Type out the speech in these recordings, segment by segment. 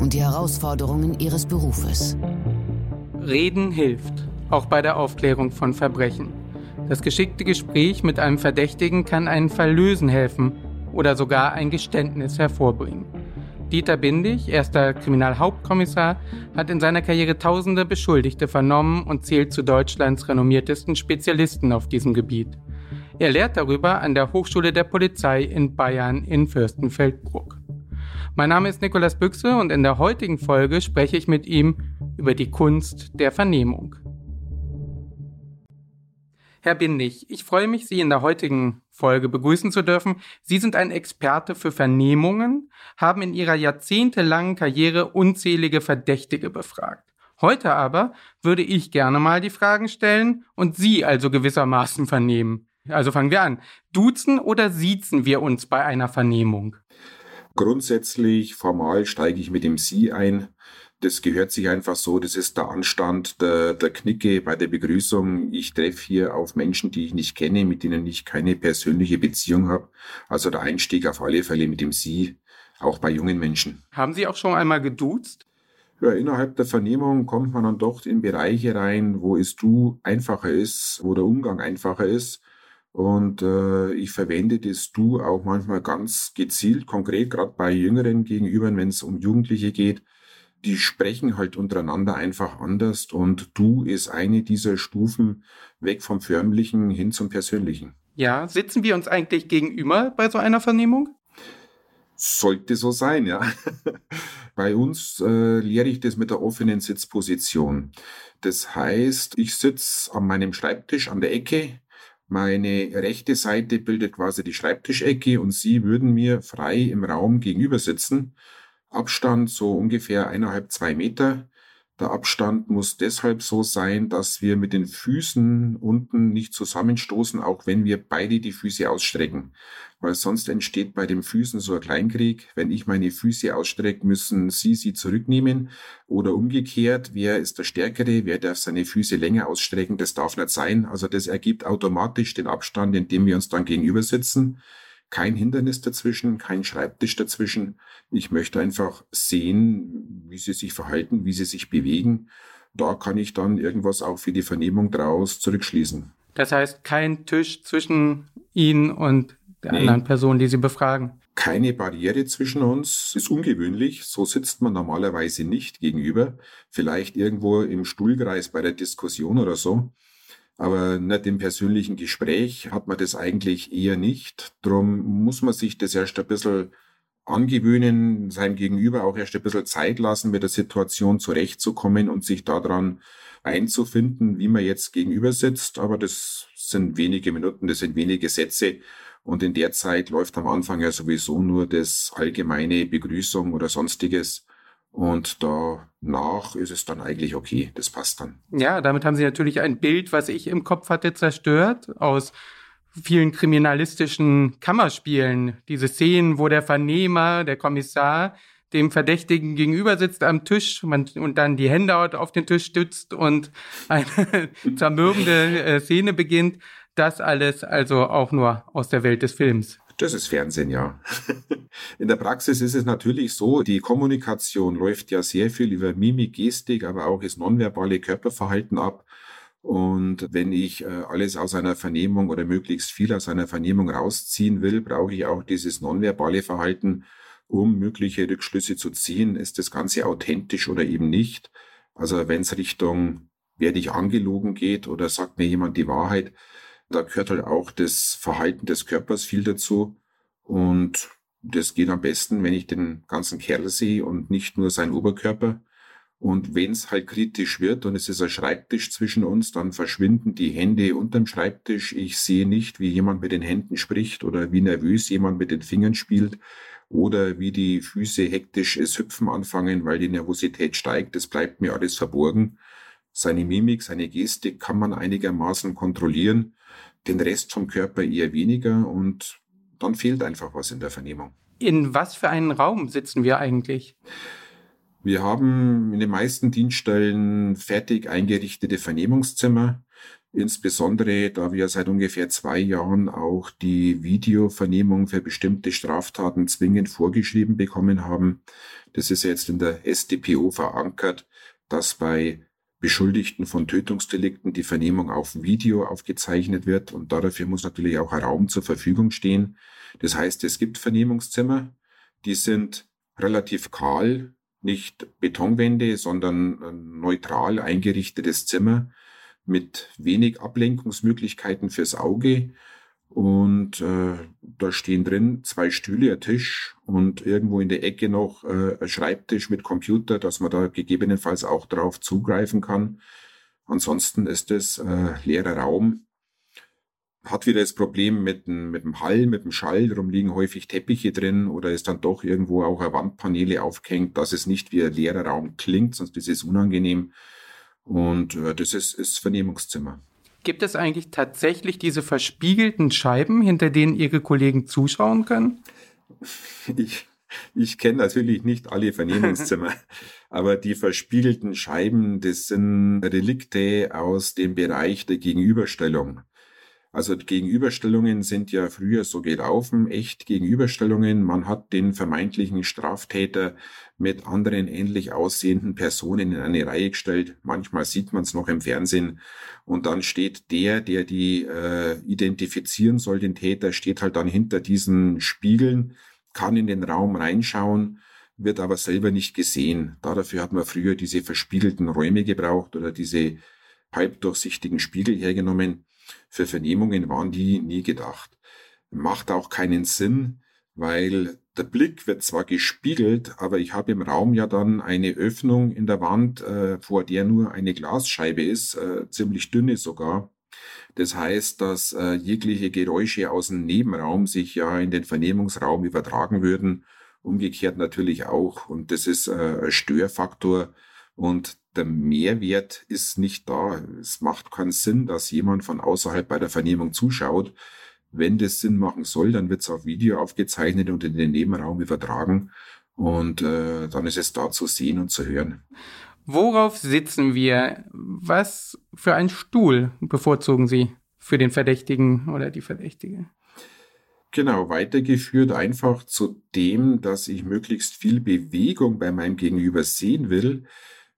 und die Herausforderungen ihres Berufes. Reden hilft, auch bei der Aufklärung von Verbrechen. Das geschickte Gespräch mit einem Verdächtigen kann einen Fall lösen helfen oder sogar ein Geständnis hervorbringen. Dieter Bindig, erster Kriminalhauptkommissar, hat in seiner Karriere tausende Beschuldigte vernommen und zählt zu Deutschlands renommiertesten Spezialisten auf diesem Gebiet. Er lehrt darüber an der Hochschule der Polizei in Bayern in Fürstenfeldbruck. Mein Name ist Nikolas Büchse und in der heutigen Folge spreche ich mit ihm über die Kunst der Vernehmung. Herr Bindig, ich freue mich, Sie in der heutigen Folge begrüßen zu dürfen. Sie sind ein Experte für Vernehmungen, haben in Ihrer jahrzehntelangen Karriere unzählige Verdächtige befragt. Heute aber würde ich gerne mal die Fragen stellen und Sie also gewissermaßen vernehmen. Also fangen wir an. Duzen oder siezen wir uns bei einer Vernehmung? Grundsätzlich, formal steige ich mit dem Sie ein das gehört sich einfach so, das ist der Anstand der, der Knicke bei der Begrüßung. Ich treffe hier auf Menschen, die ich nicht kenne, mit denen ich keine persönliche Beziehung habe. Also der Einstieg auf alle Fälle mit dem Sie, auch bei jungen Menschen. Haben Sie auch schon einmal geduzt? Ja, innerhalb der Vernehmung kommt man dann doch in Bereiche rein, wo es Du einfacher ist, wo der Umgang einfacher ist. Und äh, ich verwende das Du auch manchmal ganz gezielt, konkret, gerade bei Jüngeren gegenüber, wenn es um Jugendliche geht die sprechen halt untereinander einfach anders und du ist eine dieser Stufen weg vom förmlichen hin zum persönlichen. Ja, sitzen wir uns eigentlich gegenüber bei so einer Vernehmung? Sollte so sein, ja. bei uns äh, lehre ich das mit der offenen Sitzposition. Das heißt, ich sitze an meinem Schreibtisch an der Ecke. Meine rechte Seite bildet quasi die Schreibtischecke und Sie würden mir frei im Raum gegenüber sitzen Abstand so ungefähr eineinhalb, zwei Meter. Der Abstand muss deshalb so sein, dass wir mit den Füßen unten nicht zusammenstoßen, auch wenn wir beide die Füße ausstrecken. Weil sonst entsteht bei den Füßen so ein Kleinkrieg. Wenn ich meine Füße ausstrecke, müssen Sie sie zurücknehmen. Oder umgekehrt, wer ist der Stärkere, wer darf seine Füße länger ausstrecken, das darf nicht sein. Also das ergibt automatisch den Abstand, in dem wir uns dann gegenüber sitzen kein Hindernis dazwischen, kein Schreibtisch dazwischen. Ich möchte einfach sehen, wie sie sich verhalten, wie sie sich bewegen. Da kann ich dann irgendwas auch für die Vernehmung draus zurückschließen. Das heißt, kein Tisch zwischen Ihnen und der nee. anderen Person, die Sie befragen. Keine Barriere zwischen uns ist ungewöhnlich. So sitzt man normalerweise nicht gegenüber. Vielleicht irgendwo im Stuhlkreis bei der Diskussion oder so aber nicht im persönlichen Gespräch hat man das eigentlich eher nicht. Drum muss man sich das erst ein bisschen angewöhnen, seinem Gegenüber auch erst ein bisschen Zeit lassen, mit der Situation zurechtzukommen und sich daran einzufinden, wie man jetzt gegenüber sitzt. Aber das sind wenige Minuten, das sind wenige Sätze. Und in der Zeit läuft am Anfang ja sowieso nur das allgemeine Begrüßung oder sonstiges. Und danach ist es dann eigentlich okay. Das passt dann. Ja, damit haben Sie natürlich ein Bild, was ich im Kopf hatte, zerstört aus vielen kriminalistischen Kammerspielen. Diese Szenen, wo der Vernehmer, der Kommissar dem Verdächtigen gegenüber sitzt am Tisch und dann die Hände auf den Tisch stützt und eine zermürbende äh, Szene beginnt. Das alles also auch nur aus der Welt des Films. Das ist Fernsehen, ja. In der Praxis ist es natürlich so, die Kommunikation läuft ja sehr viel über Mimik, Gestik, aber auch das nonverbale Körperverhalten ab. Und wenn ich äh, alles aus einer Vernehmung oder möglichst viel aus einer Vernehmung rausziehen will, brauche ich auch dieses nonverbale Verhalten, um mögliche Rückschlüsse zu ziehen. Ist das Ganze authentisch oder eben nicht? Also wenn es Richtung werde ich angelogen geht oder sagt mir jemand die Wahrheit, da gehört halt auch das Verhalten des Körpers viel dazu. Und das geht am besten, wenn ich den ganzen Kerl sehe und nicht nur seinen Oberkörper. Und wenn es halt kritisch wird und es ist ein Schreibtisch zwischen uns, dann verschwinden die Hände unterm Schreibtisch. Ich sehe nicht, wie jemand mit den Händen spricht oder wie nervös jemand mit den Fingern spielt. oder wie die Füße hektisch es hüpfen anfangen, weil die Nervosität steigt. Das bleibt mir alles verborgen. Seine Mimik, seine Gestik kann man einigermaßen kontrollieren, den Rest vom Körper eher weniger und dann fehlt einfach was in der Vernehmung. In was für einen Raum sitzen wir eigentlich? Wir haben in den meisten Dienststellen fertig eingerichtete Vernehmungszimmer. Insbesondere, da wir seit ungefähr zwei Jahren auch die Videovernehmung für bestimmte Straftaten zwingend vorgeschrieben bekommen haben. Das ist jetzt in der StPO verankert, dass bei Beschuldigten von Tötungsdelikten die Vernehmung auf Video aufgezeichnet wird und dafür muss natürlich auch ein Raum zur Verfügung stehen. Das heißt, es gibt Vernehmungszimmer, die sind relativ kahl, nicht Betonwände, sondern ein neutral eingerichtetes Zimmer mit wenig Ablenkungsmöglichkeiten fürs Auge. Und äh, da stehen drin zwei Stühle, ein Tisch und irgendwo in der Ecke noch äh, ein Schreibtisch mit Computer, dass man da gegebenenfalls auch drauf zugreifen kann. Ansonsten ist es äh, leerer Raum. Hat wieder das Problem mit dem, mit dem Hall, mit dem Schall, darum liegen häufig Teppiche drin oder ist dann doch irgendwo auch ein Wandpaneele aufgehängt, dass es nicht wie ein leerer Raum klingt, sonst ist es unangenehm. Und äh, das ist das Vernehmungszimmer. Gibt es eigentlich tatsächlich diese verspiegelten Scheiben, hinter denen Ihre Kollegen zuschauen können? Ich, ich kenne natürlich nicht alle Vernehmungszimmer, aber die verspiegelten Scheiben, das sind Relikte aus dem Bereich der Gegenüberstellung. Also Gegenüberstellungen sind ja früher so gelaufen, echt Gegenüberstellungen. Man hat den vermeintlichen Straftäter mit anderen ähnlich aussehenden Personen in eine Reihe gestellt. Manchmal sieht man es noch im Fernsehen. Und dann steht der, der die äh, identifizieren soll, den Täter, steht halt dann hinter diesen Spiegeln, kann in den Raum reinschauen, wird aber selber nicht gesehen. Dafür hat man früher diese verspiegelten Räume gebraucht oder diese halbdurchsichtigen Spiegel hergenommen. Für Vernehmungen waren die nie gedacht. Macht auch keinen Sinn, weil der Blick wird zwar gespiegelt, aber ich habe im Raum ja dann eine Öffnung in der Wand, äh, vor der nur eine Glasscheibe ist, äh, ziemlich dünne sogar. Das heißt, dass äh, jegliche Geräusche aus dem Nebenraum sich ja in den Vernehmungsraum übertragen würden. Umgekehrt natürlich auch. Und das ist äh, ein Störfaktor. Und der Mehrwert ist nicht da. Es macht keinen Sinn, dass jemand von außerhalb bei der Vernehmung zuschaut. Wenn das Sinn machen soll, dann wird es auf Video aufgezeichnet und in den Nebenraum übertragen. Und äh, dann ist es da zu sehen und zu hören. Worauf sitzen wir? Was für einen Stuhl bevorzugen Sie für den Verdächtigen oder die Verdächtige? Genau, weitergeführt einfach zu dem, dass ich möglichst viel Bewegung bei meinem Gegenüber sehen will,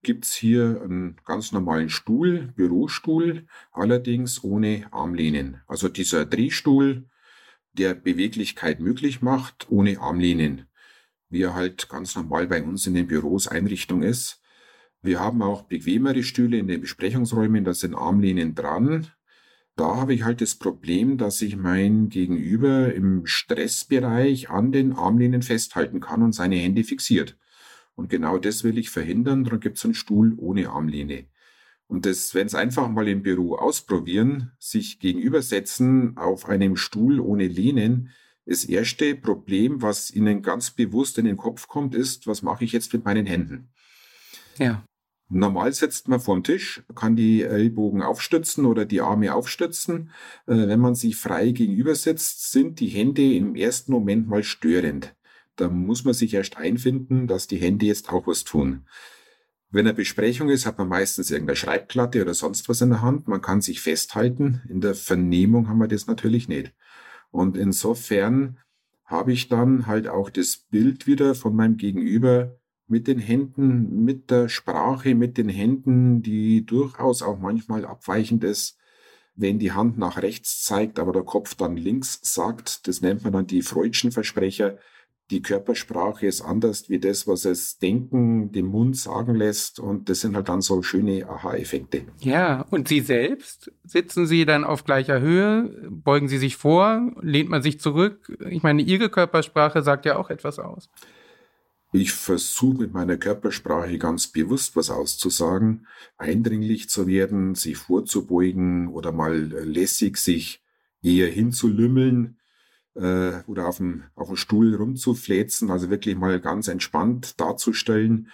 gibt's hier einen ganz normalen Stuhl, Bürostuhl, allerdings ohne Armlehnen. Also dieser Drehstuhl, der Beweglichkeit möglich macht, ohne Armlehnen, wie er halt ganz normal bei uns in den Büros Einrichtung ist. Wir haben auch bequemere Stühle in den Besprechungsräumen, da sind Armlehnen dran. Da habe ich halt das Problem, dass ich mein Gegenüber im Stressbereich an den Armlehnen festhalten kann und seine Hände fixiert. Und genau das will ich verhindern. Darum gibt es einen Stuhl ohne Armlehne. Und das, wenn es einfach mal im Büro ausprobieren, sich gegenübersetzen auf einem Stuhl ohne Lehnen, das erste Problem, was Ihnen ganz bewusst in den Kopf kommt, ist, was mache ich jetzt mit meinen Händen? Ja. Normal sitzt man vorm Tisch, kann die Ellbogen aufstützen oder die Arme aufstützen. Äh, wenn man sich frei gegenüber sitzt, sind die Hände im ersten Moment mal störend. Da muss man sich erst einfinden, dass die Hände jetzt auch was tun. Wenn eine Besprechung ist, hat man meistens irgendeine Schreibplatte oder sonst was in der Hand. Man kann sich festhalten. In der Vernehmung haben wir das natürlich nicht. Und insofern habe ich dann halt auch das Bild wieder von meinem Gegenüber mit den Händen, mit der Sprache, mit den Händen, die durchaus auch manchmal abweichend ist, wenn die Hand nach rechts zeigt, aber der Kopf dann links sagt. Das nennt man dann die Freudschen Versprecher die Körpersprache ist anders wie das, was es denken, dem Mund sagen lässt. Und das sind halt dann so schöne Aha-Effekte. Ja, und Sie selbst? Sitzen Sie dann auf gleicher Höhe? Beugen Sie sich vor? Lehnt man sich zurück? Ich meine, Ihre Körpersprache sagt ja auch etwas aus. Ich versuche mit meiner Körpersprache ganz bewusst was auszusagen, eindringlich zu werden, sich vorzubeugen oder mal lässig sich eher hinzulümmeln äh, oder auf dem, auf dem Stuhl rumzufläzen, also wirklich mal ganz entspannt darzustellen.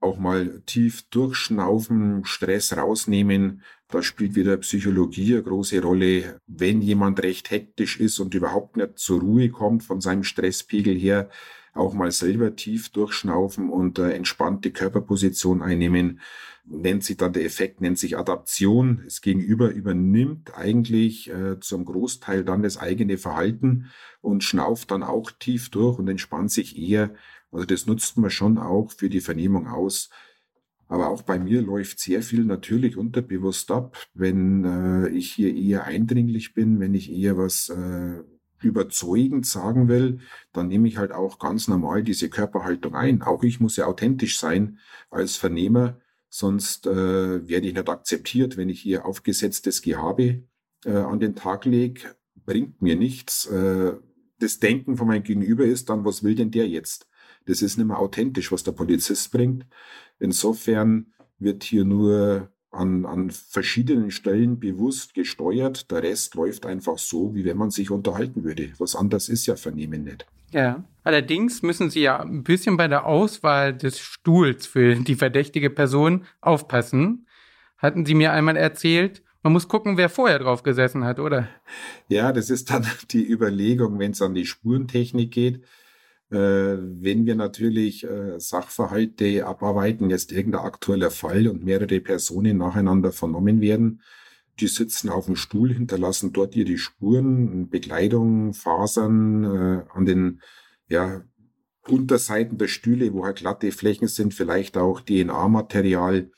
Auch mal tief durchschnaufen, Stress rausnehmen. Da spielt wieder Psychologie eine große Rolle. Wenn jemand recht hektisch ist und überhaupt nicht zur Ruhe kommt von seinem Stresspegel her, auch mal selber tief durchschnaufen und äh, entspannte Körperposition einnehmen. Nennt sich dann der Effekt, nennt sich Adaption. Das Gegenüber übernimmt eigentlich äh, zum Großteil dann das eigene Verhalten und schnauft dann auch tief durch und entspannt sich eher. Also das nutzt man schon auch für die Vernehmung aus. Aber auch bei mir läuft sehr viel natürlich unterbewusst ab, wenn äh, ich hier eher eindringlich bin, wenn ich eher was äh, überzeugend sagen will, dann nehme ich halt auch ganz normal diese Körperhaltung ein. Auch ich muss ja authentisch sein als Vernehmer, sonst äh, werde ich nicht akzeptiert, wenn ich hier aufgesetztes Gehabe äh, an den Tag lege, bringt mir nichts. Äh, das Denken von meinem Gegenüber ist dann, was will denn der jetzt? Das ist nicht mehr authentisch, was der Polizist bringt. Insofern wird hier nur an, an verschiedenen Stellen bewusst gesteuert. Der Rest läuft einfach so, wie wenn man sich unterhalten würde. Was anderes ist ja Vernehmen nicht. Ja, allerdings müssen Sie ja ein bisschen bei der Auswahl des Stuhls für die verdächtige Person aufpassen. Hatten Sie mir einmal erzählt, man muss gucken, wer vorher drauf gesessen hat, oder? Ja, das ist dann die Überlegung, wenn es an die Spurentechnik geht. Äh, wenn wir natürlich äh, Sachverhalte abarbeiten, jetzt irgendein aktueller Fall und mehrere Personen nacheinander vernommen werden, die sitzen auf dem Stuhl, hinterlassen dort ihre Spuren, Bekleidung, Fasern äh, an den ja, Unterseiten der Stühle, wo halt glatte Flächen sind, vielleicht auch DNA-Material.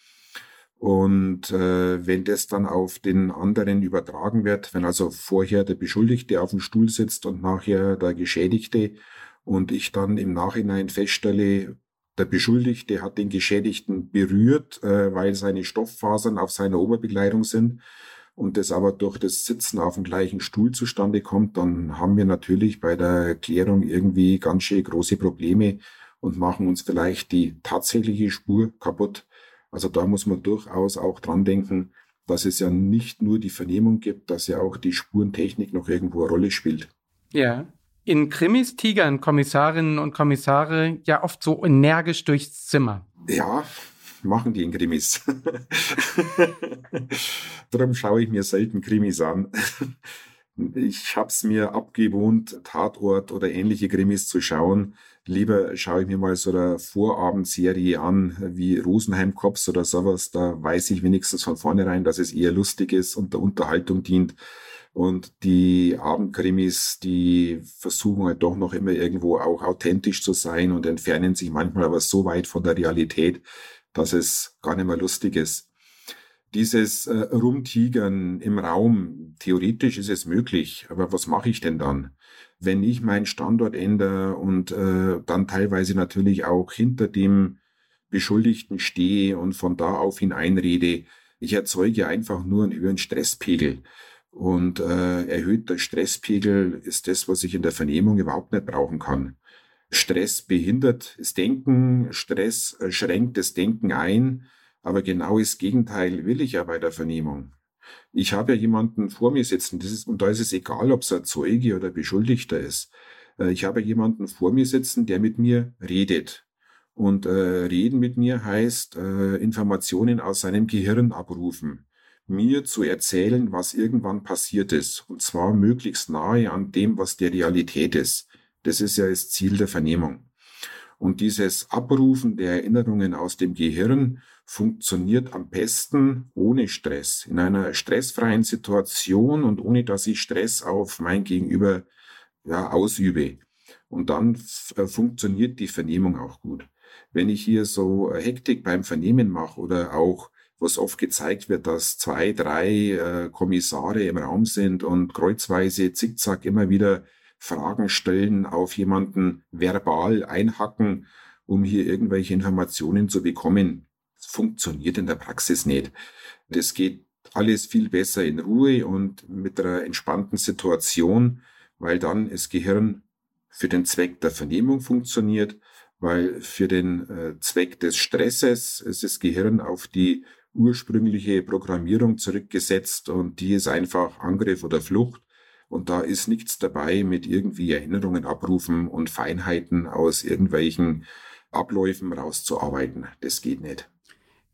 Und äh, wenn das dann auf den anderen übertragen wird, wenn also vorher der Beschuldigte auf dem Stuhl sitzt und nachher der Geschädigte, und ich dann im Nachhinein feststelle, der Beschuldigte hat den Geschädigten berührt, äh, weil seine Stofffasern auf seiner Oberbekleidung sind und das aber durch das Sitzen auf dem gleichen Stuhl zustande kommt, dann haben wir natürlich bei der Klärung irgendwie ganz schön große Probleme und machen uns vielleicht die tatsächliche Spur kaputt. Also da muss man durchaus auch dran denken, dass es ja nicht nur die Vernehmung gibt, dass ja auch die Spurentechnik noch irgendwo eine Rolle spielt. Ja, in Krimis tigern Kommissarinnen und Kommissare ja oft so energisch durchs Zimmer. Ja, machen die in Krimis. Darum schaue ich mir selten Krimis an. Ich habe es mir abgewohnt, Tatort oder ähnliche Krimis zu schauen. Lieber schaue ich mir mal so eine Vorabendserie an, wie Rosenheim Cops oder sowas. Da weiß ich wenigstens von vornherein, dass es eher lustig ist und der Unterhaltung dient. Und die Abendkrimis, die versuchen halt doch noch immer irgendwo auch authentisch zu sein und entfernen sich manchmal aber so weit von der Realität, dass es gar nicht mehr lustig ist. Dieses äh, Rumtigern im Raum, theoretisch ist es möglich, aber was mache ich denn dann? Wenn ich meinen Standort ändere und äh, dann teilweise natürlich auch hinter dem Beschuldigten stehe und von da auf ihn einrede, ich erzeuge einfach nur einen höheren Stresspegel. Und äh, erhöhter Stresspegel ist das, was ich in der Vernehmung überhaupt nicht brauchen kann. Stress behindert das Denken, Stress schränkt das Denken ein, aber genau das Gegenteil will ich ja bei der Vernehmung. Ich habe ja jemanden vor mir sitzen, das ist, und da ist es egal, ob es ein Zeuge oder Beschuldigter ist. Äh, ich habe jemanden vor mir sitzen, der mit mir redet. Und äh, reden mit mir heißt äh, Informationen aus seinem Gehirn abrufen mir zu erzählen, was irgendwann passiert ist, und zwar möglichst nahe an dem, was die Realität ist. Das ist ja das Ziel der Vernehmung. Und dieses Abrufen der Erinnerungen aus dem Gehirn funktioniert am besten ohne Stress, in einer stressfreien Situation und ohne dass ich Stress auf mein Gegenüber ja, ausübe. Und dann äh, funktioniert die Vernehmung auch gut. Wenn ich hier so Hektik beim Vernehmen mache oder auch was oft gezeigt wird, dass zwei, drei äh, Kommissare im Raum sind und kreuzweise zickzack immer wieder Fragen stellen, auf jemanden verbal einhacken, um hier irgendwelche Informationen zu bekommen. Das funktioniert in der Praxis nicht. Das geht alles viel besser in Ruhe und mit einer entspannten Situation, weil dann das Gehirn für den Zweck der Vernehmung funktioniert, weil für den äh, Zweck des Stresses ist das Gehirn auf die ursprüngliche Programmierung zurückgesetzt und die ist einfach Angriff oder Flucht. Und da ist nichts dabei mit irgendwie Erinnerungen abrufen und Feinheiten aus irgendwelchen Abläufen rauszuarbeiten. Das geht nicht.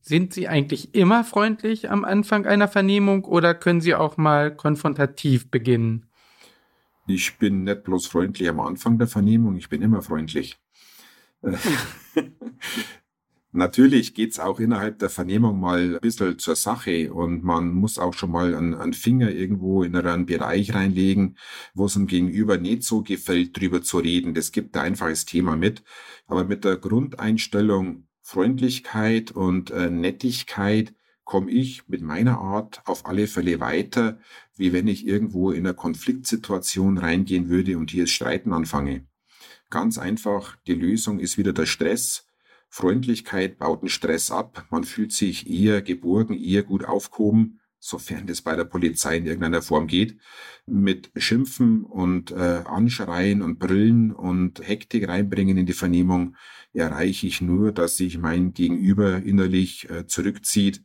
Sind Sie eigentlich immer freundlich am Anfang einer Vernehmung oder können Sie auch mal konfrontativ beginnen? Ich bin nicht bloß freundlich am Anfang der Vernehmung, ich bin immer freundlich. Natürlich geht's auch innerhalb der Vernehmung mal ein bisschen zur Sache und man muss auch schon mal einen, einen Finger irgendwo in einen Bereich reinlegen, wo es dem Gegenüber nicht so gefällt, drüber zu reden. Das gibt ein einfaches Thema mit. Aber mit der Grundeinstellung Freundlichkeit und äh, Nettigkeit komme ich mit meiner Art auf alle Fälle weiter, wie wenn ich irgendwo in eine Konfliktsituation reingehen würde und hier das Streiten anfange. Ganz einfach, die Lösung ist wieder der Stress Freundlichkeit baut den Stress ab. Man fühlt sich eher geborgen, eher gut aufgehoben, sofern das bei der Polizei in irgendeiner Form geht. Mit Schimpfen und äh, Anschreien und Brillen und Hektik reinbringen in die Vernehmung erreiche ich nur, dass sich mein Gegenüber innerlich äh, zurückzieht.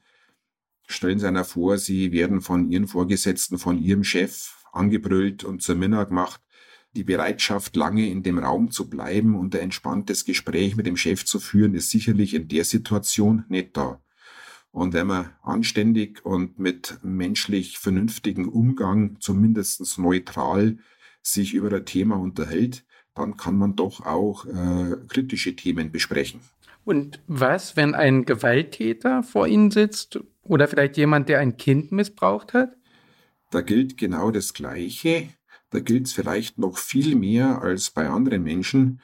Stellen Sie einer vor, Sie werden von Ihren Vorgesetzten, von Ihrem Chef angebrüllt und zur Minna gemacht die Bereitschaft, lange in dem Raum zu bleiben und ein entspanntes Gespräch mit dem Chef zu führen, ist sicherlich in der Situation nicht da. Und wenn man anständig und mit menschlich vernünftigen Umgang, zumindest neutral, sich über ein Thema unterhält, dann kann man doch auch äh, kritische Themen besprechen. Und was, wenn ein Gewalttäter vor Ihnen sitzt oder vielleicht jemand, der ein Kind missbraucht hat? Da gilt genau das Gleiche. Da gilt es vielleicht noch viel mehr als bei anderen Menschen.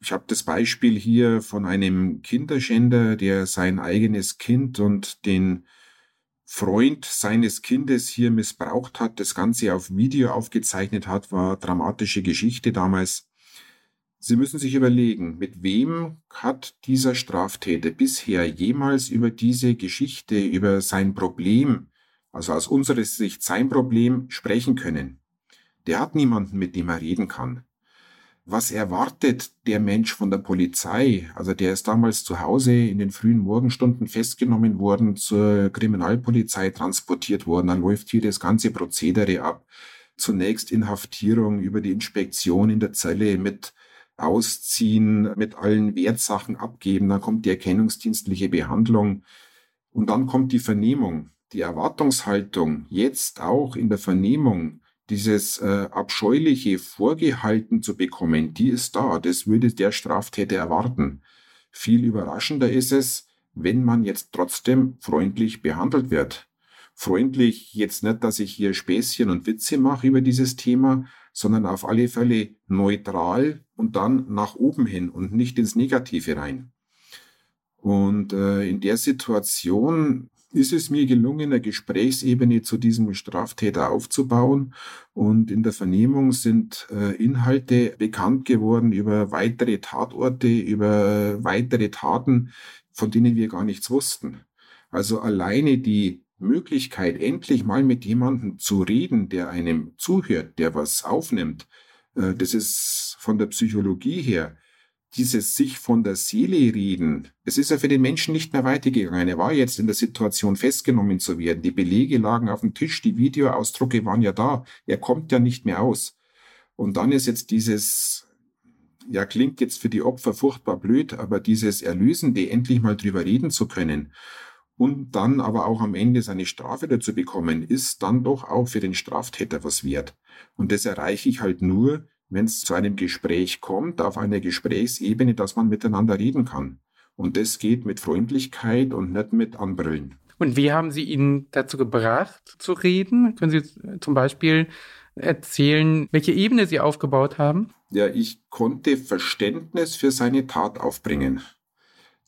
Ich habe das Beispiel hier von einem Kinderschänder, der sein eigenes Kind und den Freund seines Kindes hier missbraucht hat, das Ganze auf Video aufgezeichnet hat, war dramatische Geschichte damals. Sie müssen sich überlegen, mit wem hat dieser Straftäter bisher jemals über diese Geschichte, über sein Problem, also aus unserer Sicht sein Problem, sprechen können. Der hat niemanden, mit dem er reden kann. Was erwartet der Mensch von der Polizei? Also der ist damals zu Hause in den frühen Morgenstunden festgenommen worden, zur Kriminalpolizei transportiert worden. Dann läuft hier das ganze Prozedere ab. Zunächst Inhaftierung über die Inspektion in der Zelle mit Ausziehen, mit allen Wertsachen abgeben. Dann kommt die erkennungsdienstliche Behandlung. Und dann kommt die Vernehmung. Die Erwartungshaltung jetzt auch in der Vernehmung dieses äh, abscheuliche vorgehalten zu bekommen, die ist da. Das würde der Straftäter erwarten. Viel überraschender ist es, wenn man jetzt trotzdem freundlich behandelt wird. Freundlich jetzt nicht, dass ich hier Späßchen und Witze mache über dieses Thema, sondern auf alle Fälle neutral und dann nach oben hin und nicht ins Negative rein. Und äh, in der Situation ist es mir gelungen, eine Gesprächsebene zu diesem Straftäter aufzubauen. Und in der Vernehmung sind äh, Inhalte bekannt geworden über weitere Tatorte, über weitere Taten, von denen wir gar nichts wussten. Also alleine die Möglichkeit, endlich mal mit jemandem zu reden, der einem zuhört, der was aufnimmt, äh, das ist von der Psychologie her dieses sich von der Seele reden, es ist ja für den Menschen nicht mehr weitergegangen. Er war jetzt in der Situation festgenommen zu werden. Die Belege lagen auf dem Tisch, die Videoausdrucke waren ja da. Er kommt ja nicht mehr aus. Und dann ist jetzt dieses, ja, klingt jetzt für die Opfer furchtbar blöd, aber dieses Erlösende, endlich mal drüber reden zu können und dann aber auch am Ende seine Strafe dazu bekommen, ist dann doch auch für den Straftäter was wert. Und das erreiche ich halt nur, wenn es zu einem Gespräch kommt, auf einer Gesprächsebene, dass man miteinander reden kann. Und das geht mit Freundlichkeit und nicht mit Anbrüllen. Und wie haben Sie ihn dazu gebracht, zu reden? Können Sie zum Beispiel erzählen, welche Ebene Sie aufgebaut haben? Ja, ich konnte Verständnis für seine Tat aufbringen.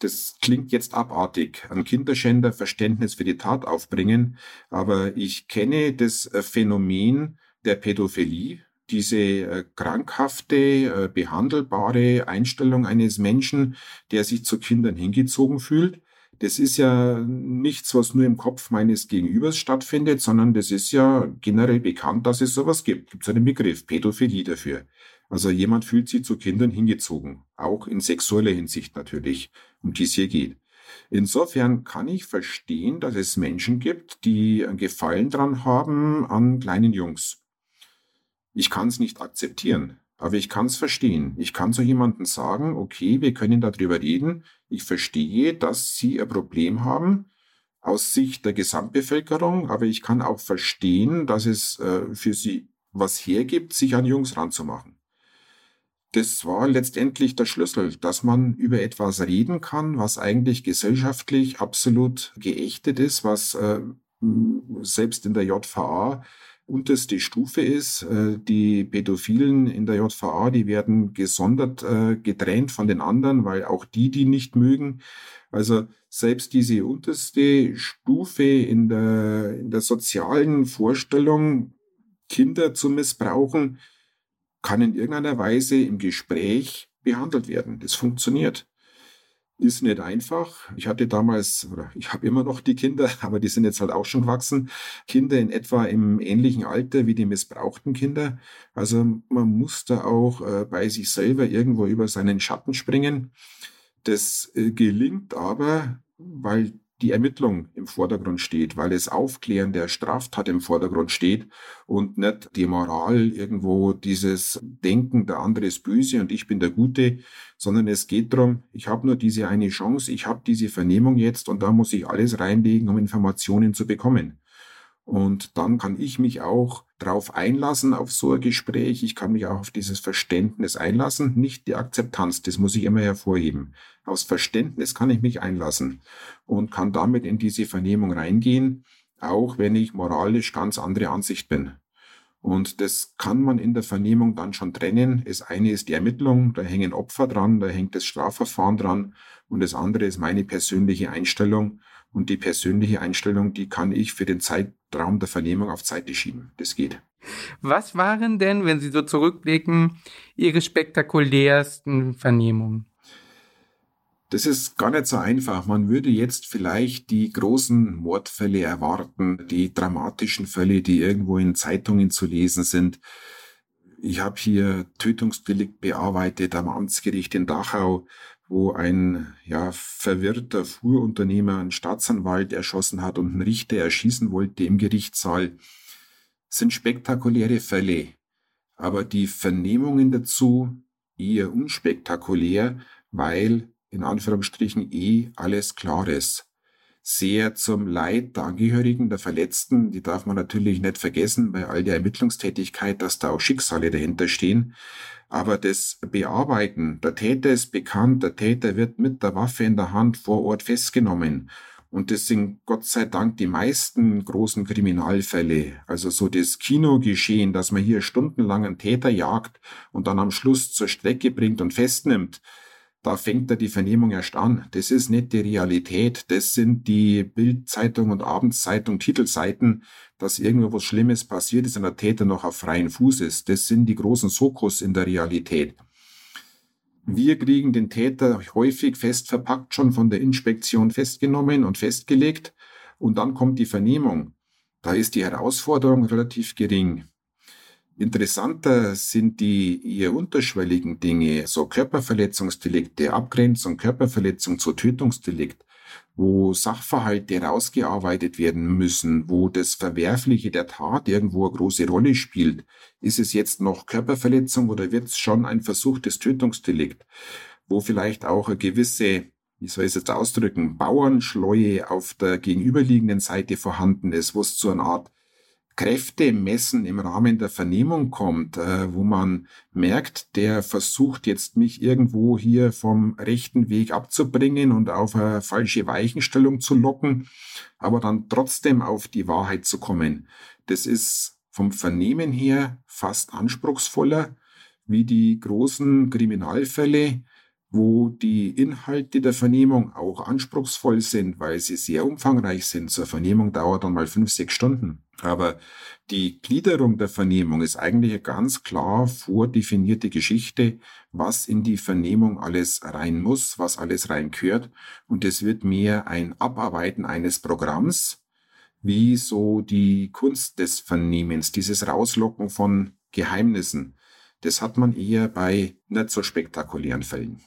Das klingt jetzt abartig. Ein Kinderschänder Verständnis für die Tat aufbringen, aber ich kenne das Phänomen der Pädophilie diese äh, krankhafte, äh, behandelbare Einstellung eines Menschen, der sich zu Kindern hingezogen fühlt. Das ist ja nichts, was nur im Kopf meines Gegenübers stattfindet, sondern das ist ja generell bekannt, dass es sowas gibt. Gibt es einen Begriff, Pädophilie dafür. Also jemand fühlt sich zu Kindern hingezogen, auch in sexueller Hinsicht natürlich, um die es hier geht. Insofern kann ich verstehen, dass es Menschen gibt, die einen Gefallen dran haben an kleinen Jungs Ich kann es nicht akzeptieren, aber ich kann es verstehen. Ich kann zu jemandem sagen, okay, wir können darüber reden. Ich verstehe, dass Sie ein Problem haben aus Sicht der Gesamtbevölkerung, aber ich kann auch verstehen, dass es äh, für Sie was hergibt, sich an Jungs ranzumachen. Das war letztendlich der Schlüssel, dass man über etwas reden kann, was eigentlich gesellschaftlich absolut geächtet ist, was äh, selbst in der JVA unterste Stufe ist. Äh, die Pädophilen in der JVA, die werden gesondert äh, getrennt von den anderen, weil auch die die nicht mögen. Also selbst diese unterste Stufe in der, in der sozialen Vorstellung, Kinder zu missbrauchen, kann in irgendeiner Weise im Gespräch behandelt werden. Das funktioniert. Ist nicht einfach. Ich hatte damals, oder ich habe immer noch die Kinder, aber die sind jetzt halt auch schon gewachsen. Kinder in etwa im ähnlichen Alter wie die missbrauchten Kinder. Also man muss da auch äh, bei sich selber irgendwo über seinen Schatten springen. Das äh, gelingt aber, weil die Ermittlung im Vordergrund steht, weil das Aufklären der Straftat im Vordergrund steht und nicht die Moral irgendwo dieses Denken, der andere ist böse und ich bin der Gute, sondern es geht darum, ich habe nur diese eine Chance, ich habe diese Vernehmung jetzt und da muss ich alles reinlegen, um Informationen zu bekommen. Und dann kann ich mich auch darauf einlassen, auf so ein Gespräch. Ich kann mich auch auf dieses Verständnis einlassen, nicht die Akzeptanz, das muss ich immer hervorheben. Aus Verständnis kann ich mich einlassen und kann damit in diese Vernehmung reingehen, auch wenn ich moralisch ganz andere Ansicht bin. Und das kann man in der Vernehmung dann schon trennen. Das eine ist die Ermittlung, da hängen Opfer dran, da hängt das Strafverfahren dran und das andere ist meine persönliche Einstellung. Und die persönliche Einstellung, die kann ich für den Zeitraum der Vernehmung auf Seite schieben. Das geht. Was waren denn, wenn Sie so zurückblicken, Ihre spektakulärsten Vernehmungen? Das ist gar nicht so einfach. Man würde jetzt vielleicht die großen Mordfälle erwarten, die dramatischen Fälle, die irgendwo in Zeitungen zu lesen sind. Ich habe hier Tötungsdelikt bearbeitet am Amtsgericht in Dachau, wo ein ja, verwirrter Fuhrunternehmer einen Staatsanwalt erschossen hat und einen Richter erschießen wollte im Gerichtssaal. Sind spektakuläre Fälle, aber die Vernehmungen dazu eher unspektakulär, weil in Anführungsstrichen eh alles Klares. Sehr zum Leid der Angehörigen, der Verletzten, die darf man natürlich nicht vergessen bei all der Ermittlungstätigkeit, dass da auch Schicksale dahinter stehen. Aber das Bearbeiten, der Täter ist bekannt, der Täter wird mit der Waffe in der Hand vor Ort festgenommen. Und das sind Gott sei Dank die meisten großen Kriminalfälle. Also so das Kinogeschehen, dass man hier stundenlang einen Täter jagt und dann am Schluss zur Strecke bringt und festnimmt da fängt da die Vernehmung erst an. Das ist nicht die Realität. Das sind die Bildzeitung und Abendszeitung Titelseiten, dass irgendwo was Schlimmes passiert ist und der Täter noch auf freien Fuß ist. Das sind die großen Sokos in der Realität. Wir kriegen den Täter häufig fest verpackt, schon von der Inspektion festgenommen und festgelegt. Und dann kommt die Vernehmung. Da ist die Herausforderung relativ gering. Interessanter sind die eher unterschwelligen Dinge, so Körperverletzungsdelikte, Abgrenzung, Körperverletzung zu Tötungsdelikt, wo Sachverhalte rausgearbeitet werden müssen, wo das Verwerfliche der Tat irgendwo eine große Rolle spielt. Ist es jetzt noch Körperverletzung oder wird es schon ein versuchtes Tötungsdelikt, wo vielleicht auch eine gewisse wie soll ich es jetzt ausdrücken, Bauernschleue auf der gegenüberliegenden Seite vorhanden ist, wo es zu einer Art Kräfte messen im Rahmen der Vernehmung kommt, äh, wo man merkt, der versucht jetzt mich irgendwo hier vom rechten Weg abzubringen und auf eine falsche Weichenstellung zu locken, aber dann trotzdem auf die Wahrheit zu kommen. Das ist vom Vernehmen her fast anspruchsvoller wie die großen Kriminalfälle, wo die Inhalte der Vernehmung auch anspruchsvoll sind, weil sie sehr umfangreich sind. Zur Vernehmung dauert dann mal fünf, sechs Stunden. Aber die Gliederung der Vernehmung ist eigentlich eine ganz klar vordefinierte Geschichte, was in die Vernehmung alles rein muss, was alles rein gehört. Und es wird mehr ein Abarbeiten eines Programms, wie so die Kunst des Vernehmens, dieses Rauslocken von Geheimnissen. Das hat man eher bei nicht so spektakulären Fällen.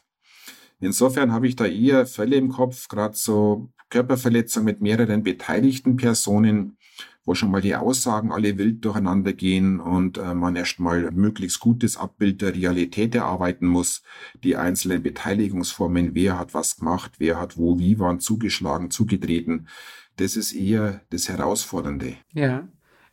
Insofern habe ich da eher Fälle im Kopf, gerade so Körperverletzung mit mehreren beteiligten Personen, wo schon mal die Aussagen alle wild durcheinander gehen und äh, man erstmal möglichst gutes Abbild der Realität erarbeiten muss, die einzelnen Beteiligungsformen, wer hat was gemacht, wer hat wo wie wann zugeschlagen, zugetreten. Das ist eher das Herausfordernde. Ja.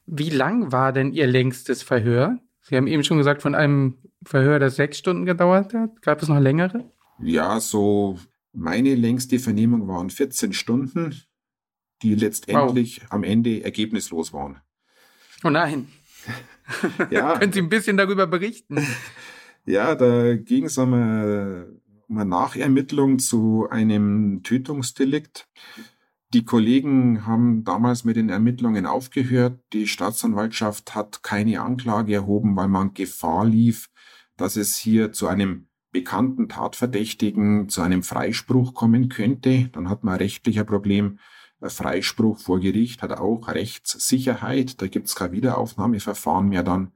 Wie lang war denn Ihr längstes Verhör? Sie haben eben schon gesagt, von einem Verhör, das sechs Stunden gedauert hat. Gab es noch längere? Ja, so meine längste Vernehmung waren 14 Stunden, die letztendlich wow. am Ende ergebnislos waren. Oh nein. ja. Können Sie ein bisschen darüber berichten? Ja, da ging es um eine, um eine Nachermittlung zu einem Tötungsdelikt. Die Kollegen haben damals mit den Ermittlungen aufgehört. Die Staatsanwaltschaft hat keine Anklage erhoben, weil man Gefahr lief, dass es hier zu einem bekannten Tatverdächtigen zu einem Freispruch kommen könnte. Dann hat man ein rechtlicher Problem. Freispruch vor Gericht hat auch Rechtssicherheit. Da gibt es kein Wiederaufnahmeverfahren mehr dann.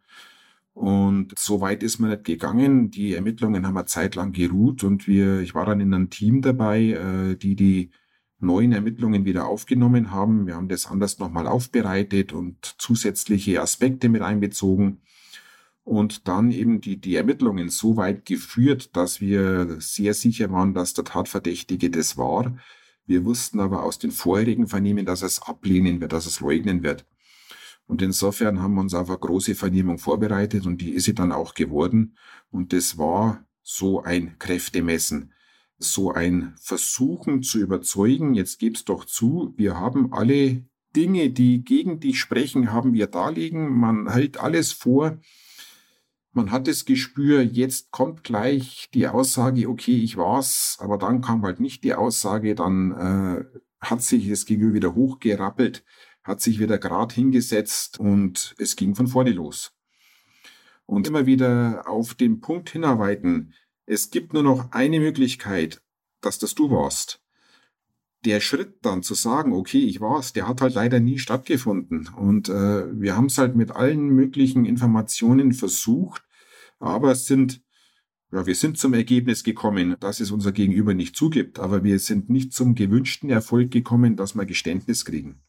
Und so weit ist man nicht gegangen. Die Ermittlungen haben eine Zeit lang geruht und wir, ich war dann in einem Team dabei, äh, die die neuen Ermittlungen wieder aufgenommen haben. Wir haben das anders nochmal aufbereitet und zusätzliche Aspekte mit einbezogen und dann eben die, die Ermittlungen so weit geführt, dass wir sehr sicher waren, dass der Tatverdächtige das war. Wir wussten aber aus den vorherigen Vernehmen, dass er es ablehnen wird, dass er es leugnen wird. Und insofern haben wir uns auf eine große Vernehmung vorbereitet und die ist sie dann auch geworden. Und das war so ein Kräftemessen so ein Versuchen zu überzeugen, jetzt gib's doch zu, wir haben alle Dinge, die gegen dich sprechen, haben wir darlegen, man hält alles vor, man hat das Gespür, jetzt kommt gleich die Aussage, okay, ich war's, aber dann kam halt nicht die Aussage, dann äh, hat sich das Gegenüber wieder hochgerappelt, hat sich wieder gerade hingesetzt und es ging von vorne los. Und immer wieder auf den Punkt hinarbeiten, es gibt nur noch eine Möglichkeit, dass das du warst. Der Schritt dann zu sagen, okay, ich war's, der hat halt leider nie stattgefunden. Und äh, wir haben es halt mit allen möglichen Informationen versucht, aber sind, ja, wir sind zum Ergebnis gekommen, dass es unser Gegenüber nicht zugibt, aber wir sind nicht zum gewünschten Erfolg gekommen, dass wir Geständnis kriegen.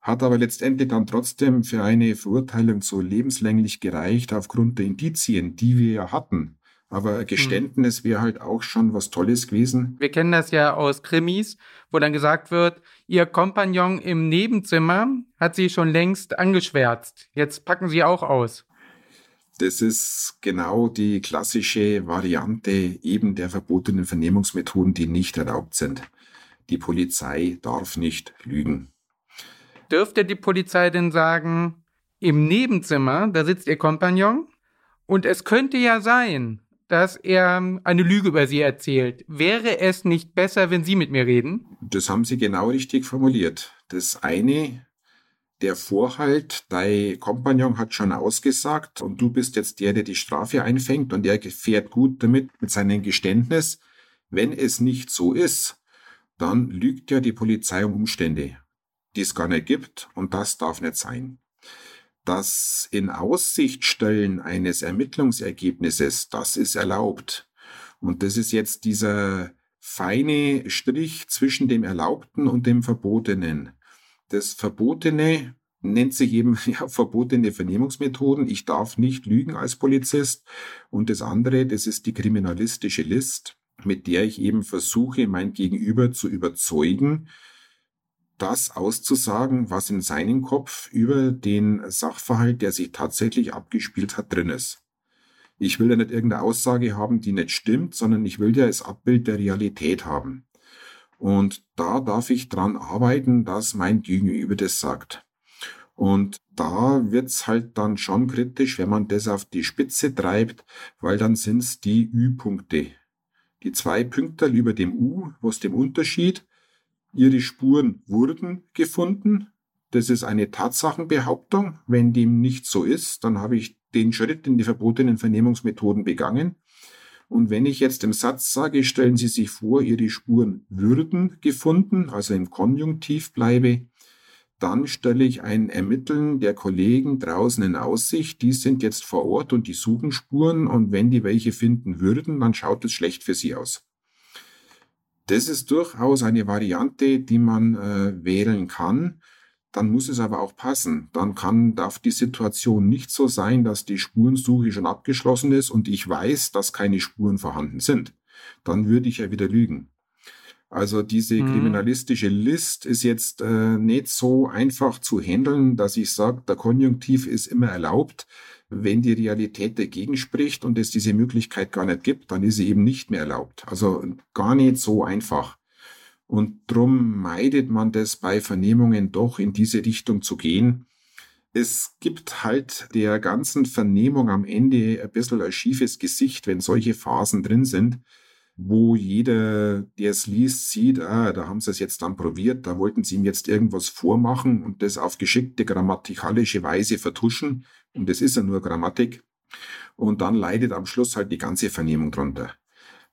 Hat aber letztendlich dann trotzdem für eine Verurteilung so lebenslänglich gereicht aufgrund der Indizien, die wir ja hatten. Aber hm. Geständnis wäre halt auch schon was Tolles gewesen. Wir kennen das ja aus Krimis, wo dann gesagt wird, ihr Kompagnon im Nebenzimmer hat sie schon längst angeschwärzt. Jetzt packen sie auch aus. Das ist genau die klassische Variante eben der verbotenen Vernehmungsmethoden, die nicht erlaubt sind. Die Polizei darf nicht lügen. Dürfte die Polizei denn sagen, im Nebenzimmer, da sitzt ihr Kompagnon und es könnte ja sein, dass er eine Lüge über sie erzählt. Wäre es nicht besser, wenn Sie mit mir reden? Das haben Sie genau richtig formuliert. Das eine, der Vorhalt, dein Kompagnon hat schon ausgesagt und du bist jetzt der, der die Strafe einfängt und der fährt gut damit mit seinem Geständnis. Wenn es nicht so ist, dann lügt ja die Polizei um Umstände, die es gar nicht gibt und das darf nicht sein. Das in Aussicht stellen eines Ermittlungsergebnisses, das ist erlaubt. Und das ist jetzt dieser feine Strich zwischen dem Erlaubten und dem Verbotenen. Das Verbotene nennt sich eben ja, verbotene Vernehmungsmethoden. Ich darf nicht lügen als Polizist. Und das andere, das ist die kriminalistische List, mit der ich eben versuche, mein Gegenüber zu überzeugen, das auszusagen, was in seinem Kopf über den Sachverhalt, der sich tatsächlich abgespielt hat, drin ist. Ich will ja nicht irgendeine Aussage haben, die nicht stimmt, sondern ich will ja das Abbild der Realität haben. Und da darf ich dran arbeiten, dass mein Gegenüber das sagt. Und da wird's halt dann schon kritisch, wenn man das auf die Spitze treibt, weil dann sind's die Ü-Punkte. Die zwei Punkte über dem U, wo es dem Unterschied Ihre Spuren wurden gefunden. Das ist eine Tatsachenbehauptung. Wenn dem nicht so ist, dann habe ich den Schritt in die verbotenen Vernehmungsmethoden begangen. Und wenn ich jetzt im Satz sage, stellen Sie sich vor, Ihre Spuren würden gefunden, also im Konjunktiv bleibe, dann stelle ich ein Ermitteln der Kollegen draußen in Aussicht. Die sind jetzt vor Ort und die suchen Spuren und wenn die welche finden würden, dann schaut es schlecht für sie aus. Das ist durchaus eine Variante, die man äh, wählen kann. dann muss es aber auch passen. Dann kann, darf die Situation nicht so sein, dass die Spurensuche schon abgeschlossen ist und ich weiß, dass keine Spuren vorhanden sind. Dann würde ich ja wieder lügen. Also diese mhm. kriminalistische List ist jetzt äh, nicht so einfach zu handeln, dass ich sage, der Konjunktiv ist immer erlaubt. Wenn die Realität dagegen spricht und es diese Möglichkeit gar nicht gibt, dann ist sie eben nicht mehr erlaubt. Also gar nicht so einfach. Und drum meidet man das bei Vernehmungen doch in diese Richtung zu gehen. Es gibt halt der ganzen Vernehmung am Ende ein bisschen ein schiefes Gesicht, wenn solche Phasen drin sind wo jeder, der es liest, sieht, ah, da haben sie es jetzt dann probiert, da wollten sie ihm jetzt irgendwas vormachen und das auf geschickte grammatikalische Weise vertuschen. Und das ist ja nur Grammatik. Und dann leidet am Schluss halt die ganze Vernehmung drunter.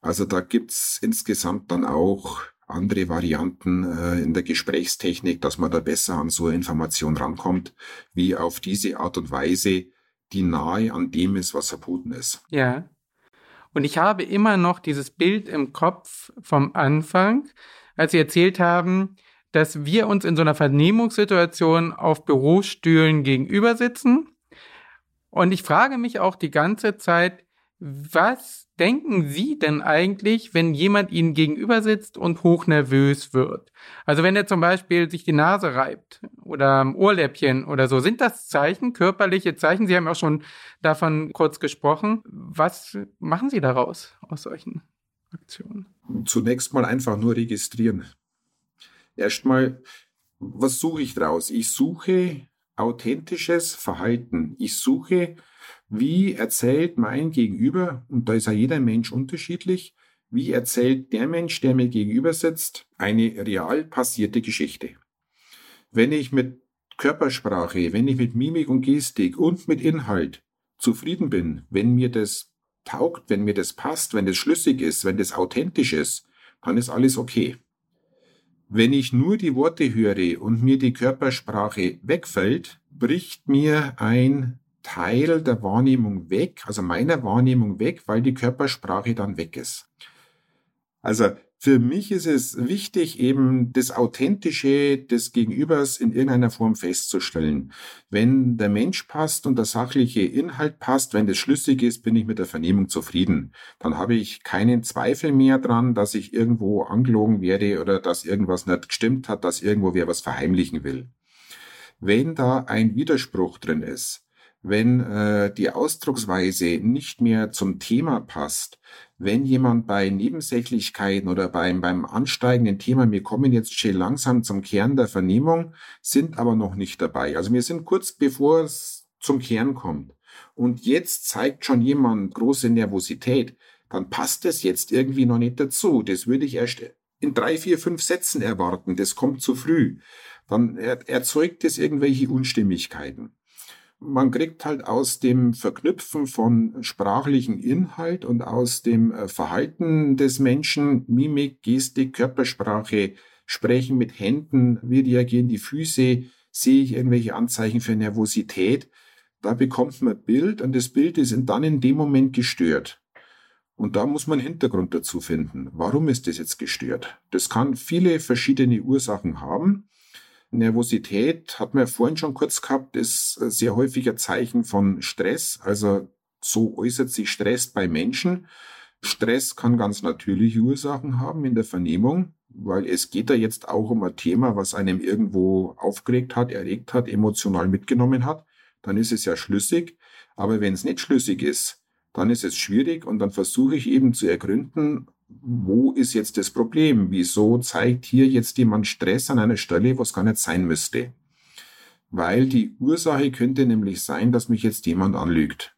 Also da gibt's insgesamt dann auch andere Varianten äh, in der Gesprächstechnik, dass man da besser an so eine Information rankommt, wie auf diese Art und Weise, die nahe an dem ist, was verboten ist. Ja. Und ich habe immer noch dieses Bild im Kopf vom Anfang, als Sie erzählt haben, dass wir uns in so einer Vernehmungssituation auf Bürostühlen gegenüber sitzen. Und ich frage mich auch die ganze Zeit, was denken Sie denn eigentlich, wenn jemand Ihnen gegenüber sitzt und hochnervös wird? Also wenn er zum Beispiel sich die Nase reibt oder Ohrläppchen oder so, sind das Zeichen, körperliche Zeichen? Sie haben auch schon davon kurz gesprochen. Was machen Sie daraus aus solchen Aktionen? Zunächst mal einfach nur registrieren. Erstmal, was suche ich draus? Ich suche authentisches Verhalten. Ich suche wie erzählt mein Gegenüber, und da ist ja jeder Mensch unterschiedlich, wie erzählt der Mensch, der mir gegenüber sitzt, eine real passierte Geschichte. Wenn ich mit Körpersprache, wenn ich mit Mimik und Gestik und mit Inhalt zufrieden bin, wenn mir das taugt, wenn mir das passt, wenn das schlüssig ist, wenn das authentisch ist, dann ist alles okay. Wenn ich nur die Worte höre und mir die Körpersprache wegfällt, bricht mir ein Teil der Wahrnehmung weg, also meiner Wahrnehmung weg, weil die Körpersprache dann weg ist. Also für mich ist es wichtig, eben das Authentische des Gegenübers in irgendeiner Form festzustellen. Wenn der Mensch passt und der sachliche Inhalt passt, wenn das schlüssig ist, bin ich mit der Vernehmung zufrieden. Dann habe ich keinen Zweifel mehr dran, dass ich irgendwo angelogen werde oder dass irgendwas nicht gestimmt hat, dass irgendwo wer was verheimlichen will. Wenn da ein Widerspruch drin ist, wenn äh, die Ausdrucksweise nicht mehr zum Thema passt, wenn jemand bei Nebensächlichkeiten oder beim, beim ansteigenden Thema, wir kommen jetzt schon langsam zum Kern der Vernehmung, sind aber noch nicht dabei. Also wir sind kurz bevor es zum Kern kommt. Und jetzt zeigt schon jemand große Nervosität, dann passt es jetzt irgendwie noch nicht dazu. Das würde ich erst in drei, vier, fünf Sätzen erwarten. Das kommt zu früh. Dann erzeugt es irgendwelche Unstimmigkeiten man kriegt halt aus dem Verknüpfen von sprachlichen Inhalt und aus dem äh, Verhalten des Menschen, Mimik, Gestik, Körpersprache, Sprechen mit Händen, wie reagieren die Füße, sehe ich irgendwelche Anzeichen für Nervosität. Da bekommt man Bild und das Bild ist dann in dem Moment gestört. Und da muss man Hintergrund dazu finden. Warum ist das jetzt gestört? Das kann viele verschiedene Ursachen haben. Nervosität, hat man ja vorhin schon kurz gehabt, ist sehr häufiger Zeichen von Stress. Also so äußert sich Stress bei Menschen. Stress kann ganz natürliche Ursachen haben in der Vernehmung, weil es geht da jetzt auch um ein Thema, was einem irgendwo aufgeregt hat, erregt hat, emotional mitgenommen hat. Dann ist es ja schlüssig. Aber wenn es nicht schlüssig ist, dann ist es schwierig und dann versuche ich eben zu ergründen, wo ist jetzt das Problem? Wieso zeigt hier jetzt jemand Stress an einer Stelle, wo es gar nicht sein müsste? Weil die Ursache könnte nämlich sein, dass mich jetzt jemand anlügt.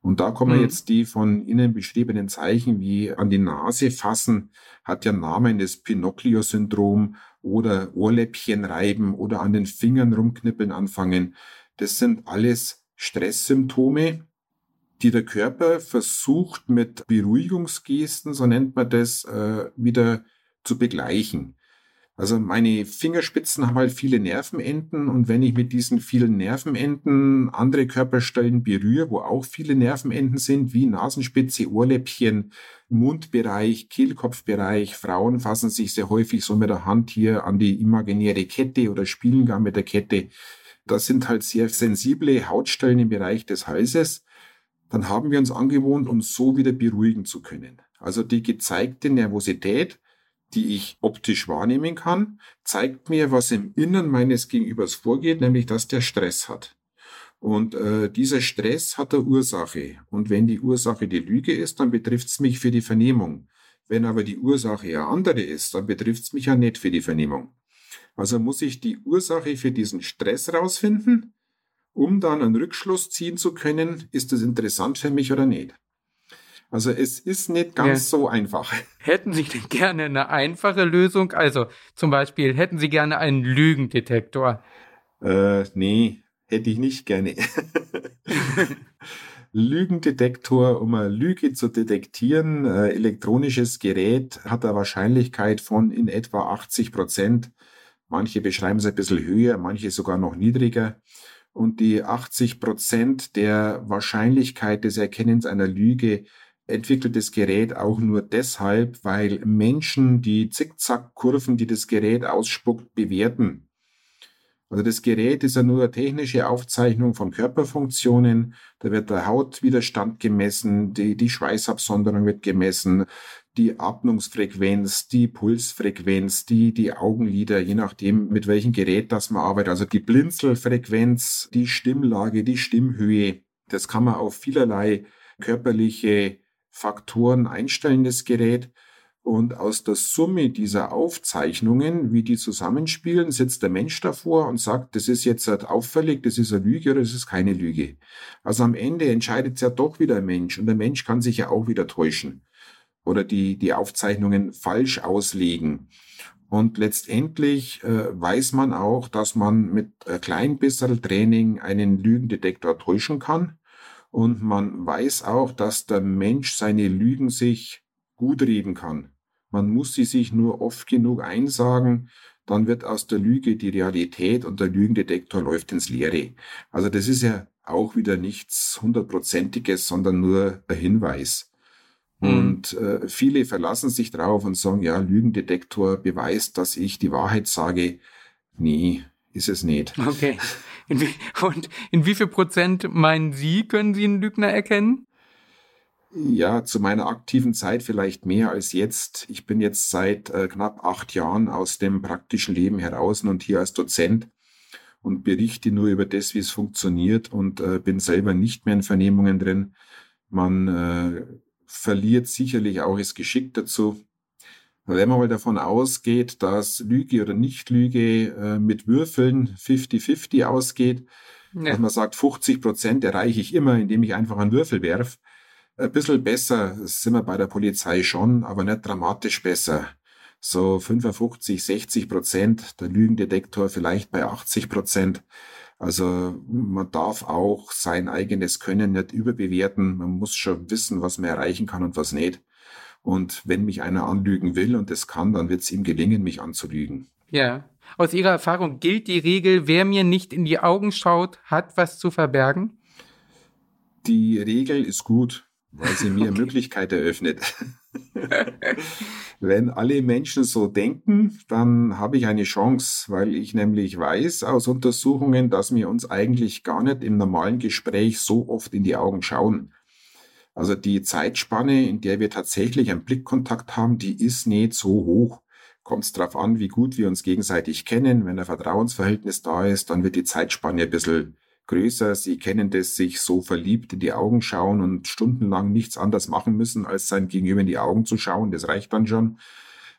Und da kommen mhm. jetzt die von Ihnen beschriebenen Zeichen wie an die Nase fassen, hat ja Namen des Pinocchio-Syndrom oder Ohrläppchen reiben oder an den Fingern rumknippeln anfangen. Das sind alles Stresssymptome, die der Körper versucht mit Beruhigungsgesten, so nennt man das, äh, wieder zu begleichen. Also meine Fingerspitzen haben halt viele Nervenenden und wenn ich mit diesen vielen Nervenenden andere Körperstellen berühre, wo auch viele Nervenenden sind, wie Nasenspitze, Ohrläppchen, Mundbereich, Kehlkopfbereich, Frauen fassen sich sehr häufig so mit der Hand hier an die imaginäre Kette oder spielen gar mit der Kette. Das sind halt sehr sensible Hautstellen im Bereich des Halses. Dann haben wir uns angewohnt, uns so wieder beruhigen zu können. Also die gezeigte Nervosität die ich optisch wahrnehmen kann, zeigt mir, was im Innern meines Gegenübers vorgeht, nämlich dass der Stress hat. Und äh, dieser Stress hat eine Ursache. Und wenn die Ursache die Lüge ist, dann betrifft es mich für die Vernehmung. Wenn aber die Ursache ja andere ist, dann betrifft es mich ja nicht für die Vernehmung. Also muss ich die Ursache für diesen Stress rausfinden, um dann einen Rückschluss ziehen zu können, ist das interessant für mich oder nicht. Also es ist nicht ganz ja. so einfach. Hätten Sie denn gerne eine einfache Lösung? Also zum Beispiel, hätten Sie gerne einen Lügendetektor? Äh, nee, hätte ich nicht gerne. Lügendetektor, um eine Lüge zu detektieren, äh, elektronisches Gerät hat eine Wahrscheinlichkeit von in etwa 80 Prozent. Manche beschreiben es ein bisschen höher, manche sogar noch niedriger. Und die 80 Prozent der Wahrscheinlichkeit des Erkennens einer Lüge entwickelt das Gerät auch nur deshalb, weil Menschen die Zickzackkurven, die das Gerät ausspuckt, bewerten. Also das Gerät ist ja nur eine technische Aufzeichnung von Körperfunktionen. Da wird der Hautwiderstand gemessen, die, die Schweißabsonderung wird gemessen, die Atmungsfrequenz, die Pulsfrequenz, die, die Augenlider, je nachdem, mit welchem Gerät das man arbeitet. Also die Blinzelfrequenz, die Stimmlage, die Stimmhöhe. Das kann man auf vielerlei körperliche Faktoren einstellen, das Gerät. Und aus der Summe dieser Aufzeichnungen, wie die zusammenspielen, sitzt der Mensch davor und sagt, das ist jetzt halt auffällig, das ist eine Lüge oder das ist keine Lüge. Also am Ende entscheidet es ja doch wieder ein Mensch und der Mensch kann sich ja auch wieder täuschen oder die, die Aufzeichnungen falsch auslegen. Und letztendlich äh, weiß man auch, dass man mit ein klein bisschen Training einen Lügendetektor täuschen kann. Und man weiß auch, dass der Mensch seine Lügen sich gut reden kann. Man muss sie sich nur oft genug einsagen, dann wird aus der Lüge die Realität und der Lügendetektor läuft ins Leere. Also das ist ja auch wieder nichts hundertprozentiges, sondern nur ein Hinweis. Mhm. Und äh, viele verlassen sich drauf und sagen, ja, Lügendetektor beweist, dass ich die Wahrheit sage. Nee, ist es nicht. Okay. In wie, und in wie viel Prozent meinen Sie, können Sie einen Lügner erkennen? Ja, zu meiner aktiven Zeit vielleicht mehr als jetzt. Ich bin jetzt seit äh, knapp acht Jahren aus dem praktischen Leben heraus und hier als Dozent und berichte nur über das, wie es funktioniert und äh, bin selber nicht mehr in Vernehmungen drin. Man äh, verliert sicherlich auch das Geschick dazu. Wenn man mal davon ausgeht, dass Lüge oder Nicht-Lüge äh, mit Würfeln 50-50 ausgeht, ja. dass man sagt, 50 Prozent erreiche ich immer, indem ich einfach einen Würfel werf. Ein bisschen besser sind wir bei der Polizei schon, aber nicht dramatisch besser. So 55, 60 Prozent, der Lügendetektor vielleicht bei 80 Prozent. Also man darf auch sein eigenes Können nicht überbewerten. Man muss schon wissen, was man erreichen kann und was nicht. Und wenn mich einer anlügen will und es kann, dann wird es ihm gelingen, mich anzulügen. Ja. Aus Ihrer Erfahrung gilt die Regel, wer mir nicht in die Augen schaut, hat was zu verbergen? Die Regel ist gut, weil sie mir okay. Möglichkeit eröffnet. Wenn alle Menschen so denken, dann habe ich eine Chance, weil ich nämlich weiß aus Untersuchungen, dass wir uns eigentlich gar nicht im normalen Gespräch so oft in die Augen schauen. Also die Zeitspanne, in der wir tatsächlich einen Blickkontakt haben, die ist nicht so hoch. Kommt es darauf an, wie gut wir uns gegenseitig kennen. Wenn ein Vertrauensverhältnis da ist, dann wird die Zeitspanne ein bisschen größer. Sie kennen das, sich so verliebt in die Augen schauen und stundenlang nichts anderes machen müssen, als sein Gegenüber in die Augen zu schauen. Das reicht dann schon.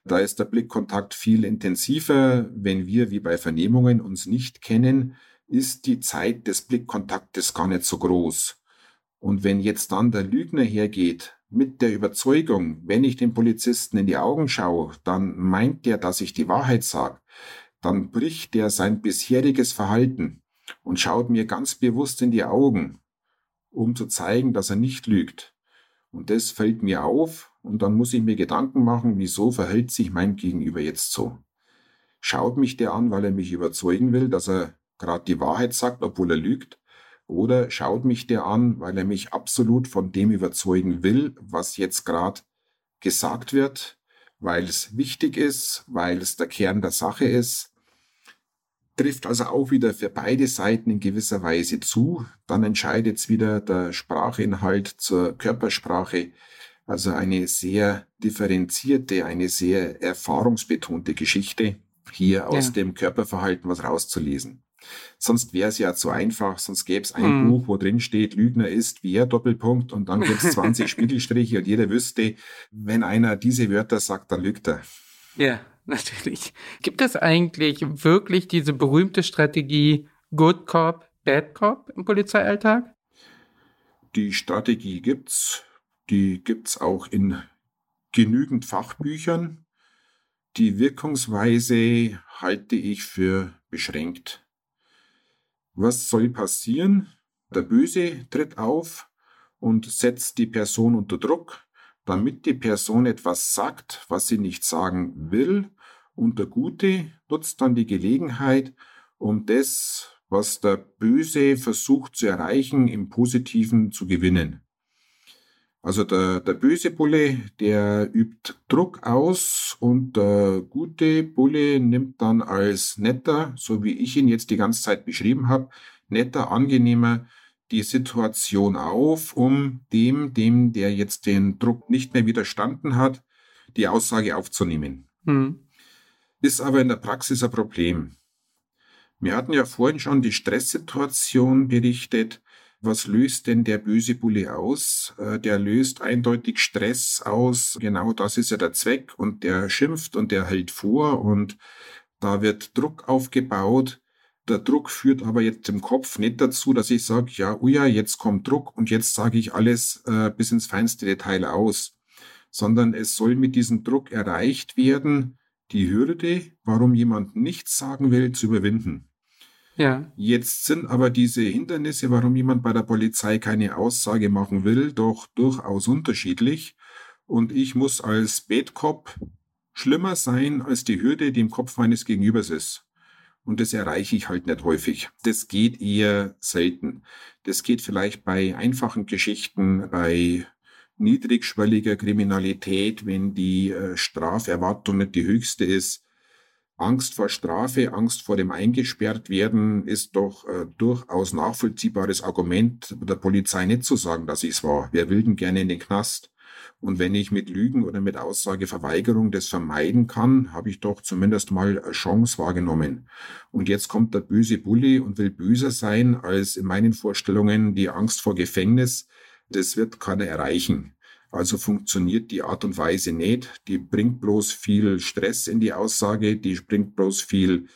Da ist der Blickkontakt viel intensiver. Wenn wir wie bei Vernehmungen uns nicht kennen, ist die Zeit des Blickkontaktes gar nicht so groß. Und wenn jetzt dann der Lügner hergeht mit der Überzeugung, wenn ich dem Polizisten in die Augen schaue, dann meint der, dass ich die Wahrheit sage, dann bricht der sein bisheriges Verhalten und schaut mir ganz bewusst in die Augen, um zu zeigen, dass er nicht lügt. Und das fällt mir auf und dann muss ich mir Gedanken machen, wieso verhält sich mein Gegenüber jetzt so. Schaut mich der an, weil er mich überzeugen will, dass er gerade die Wahrheit sagt, obwohl er lügt? Oder schaut mich der an, weil er mich absolut von dem überzeugen will, was jetzt gerade gesagt wird, weil es wichtig ist, weil es der Kern der Sache ist, trifft also auch wieder für beide Seiten in gewisser Weise zu. Dann entscheidet es wieder der Sprachinhalt zur Körpersprache. Also eine sehr differenzierte, eine sehr erfahrungsbetonte Geschichte, hier aus ja. dem Körperverhalten was rauszulesen. Sonst wäre es ja zu einfach, sonst gäbe es ein hm. Buch, wo drin steht, Lügner ist wer, Doppelpunkt, und dann gäbe es 20 Spiegelstriche und jeder wüsste, wenn einer diese Wörter sagt, dann lügt er. Ja. natürlich. Gibt es eigentlich wirklich diese berühmte Strategie Good Cop, Bad Cop im Polizeialltag? Die Strategie gibt's. Die gibt's auch in genügend Fachbüchern. Die Wirkungsweise halte ich für beschränkt. Was soll passieren? Der Böse tritt auf und setzt die Person unter Druck damit die Person etwas sagt, was sie nicht sagen will, und der Gute nutzt dann die Gelegenheit, um das, was der Böse versucht zu erreichen, im Positiven zu gewinnen. Also der, der böse Bulle, der übt Druck aus und der gute Bulle nimmt dann als netter, so wie ich ihn jetzt die ganze Zeit beschrieben habe, netter, angenehmer die Situation auf, um dem, dem, der jetzt den Druck nicht mehr widerstanden hat, die Aussage aufzunehmen. Mhm. Ist aber in der Praxis ein Problem. Wir hatten ja vorhin schon die Stresssituation berichtet. Was löst denn der böse Bulle aus? Äh, der löst eindeutig Stress aus. Genau das ist ja der Zweck. Und der schimpft und der hält vor und da wird Druck aufgebaut. Der Druck führt aber jetzt im Kopf nicht dazu, dass ich sage, ja, uja, jetzt kommt Druck und jetzt sage ich alles äh, bis ins feinste Detail aus, sondern es soll mit diesem Druck erreicht werden, die Hürde, warum jemand nichts sagen will, zu überwinden. Ja. Jetzt sind aber diese Hindernisse, warum jemand bei der Polizei keine Aussage machen will, doch durchaus unterschiedlich. Und ich muss als Cop schlimmer sein als die Hürde, die im Kopf meines Gegenübers ist. Und das erreiche ich halt nicht häufig. Das geht eher selten. Das geht vielleicht bei einfachen Geschichten, bei niedrigschwelliger Kriminalität, wenn die äh, Straferwartung nicht die höchste ist. Angst vor Strafe, Angst vor dem eingesperrt werden ist doch äh, durchaus nachvollziehbares Argument der Polizei nicht zu sagen, dass ich es war. Wer will denn gerne in den Knast? Und wenn ich mit Lügen oder mit Aussageverweigerung das vermeiden kann, habe ich doch zumindest mal Chance wahrgenommen. Und jetzt kommt der böse Bully und will böser sein als in meinen Vorstellungen die Angst vor Gefängnis. Das wird keiner erreichen. Also funktioniert die Art und Weise nicht. Die bringt bloß viel Stress in die Aussage, die bringt bloß viel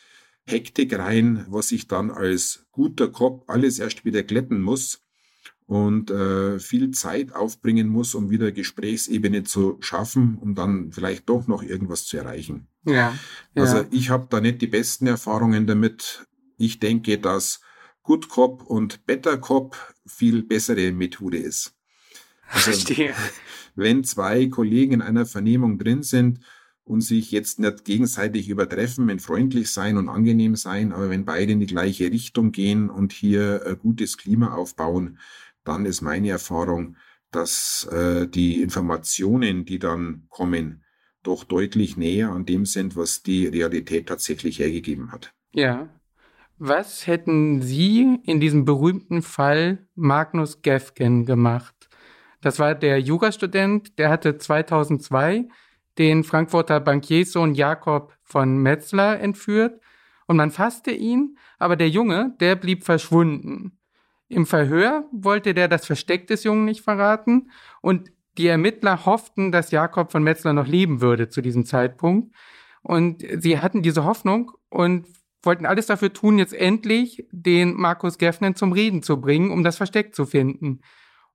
Hektik rein, was ich dann als guter Kopf alles erst wieder glätten muss und äh, viel Zeit aufbringen muss, um wieder Gesprächsebene zu schaffen, um dann vielleicht doch noch irgendwas zu erreichen. Ja. ja. Also ich habe da nicht die besten Erfahrungen damit. Ich denke, dass Good Cop und Better Cop viel bessere Methode ist. Also, Verstehe. Wenn zwei Kollegen in einer Vernehmung drin sind und sich jetzt nicht gegenseitig übertreffen in freundlich sein und angenehm sein, aber wenn beide in die gleiche Richtung gehen und hier ein gutes Klima aufbauen, dann ist meine Erfahrung, dass äh, die Informationen, die dann kommen, doch deutlich näher an dem sind, was die Realität tatsächlich hergegeben hat. Ja. Was hätten Sie in diesem berühmten Fall Magnus Gefgen gemacht? Das war der Jurastudent, der hatte 2002 den Frankfurter Bankierssohn Jakob von Metzler entführt und man fasste ihn, aber der Junge, der blieb verschwunden. Im Verhör wollte der das Versteck des Jungen nicht verraten und die Ermittler hofften, dass Jakob von Metzler noch leben würde zu diesem Zeitpunkt. Und sie hatten diese Hoffnung und wollten alles dafür tun, jetzt endlich den Markus Geffnen zum Reden zu bringen, um das Versteck zu finden.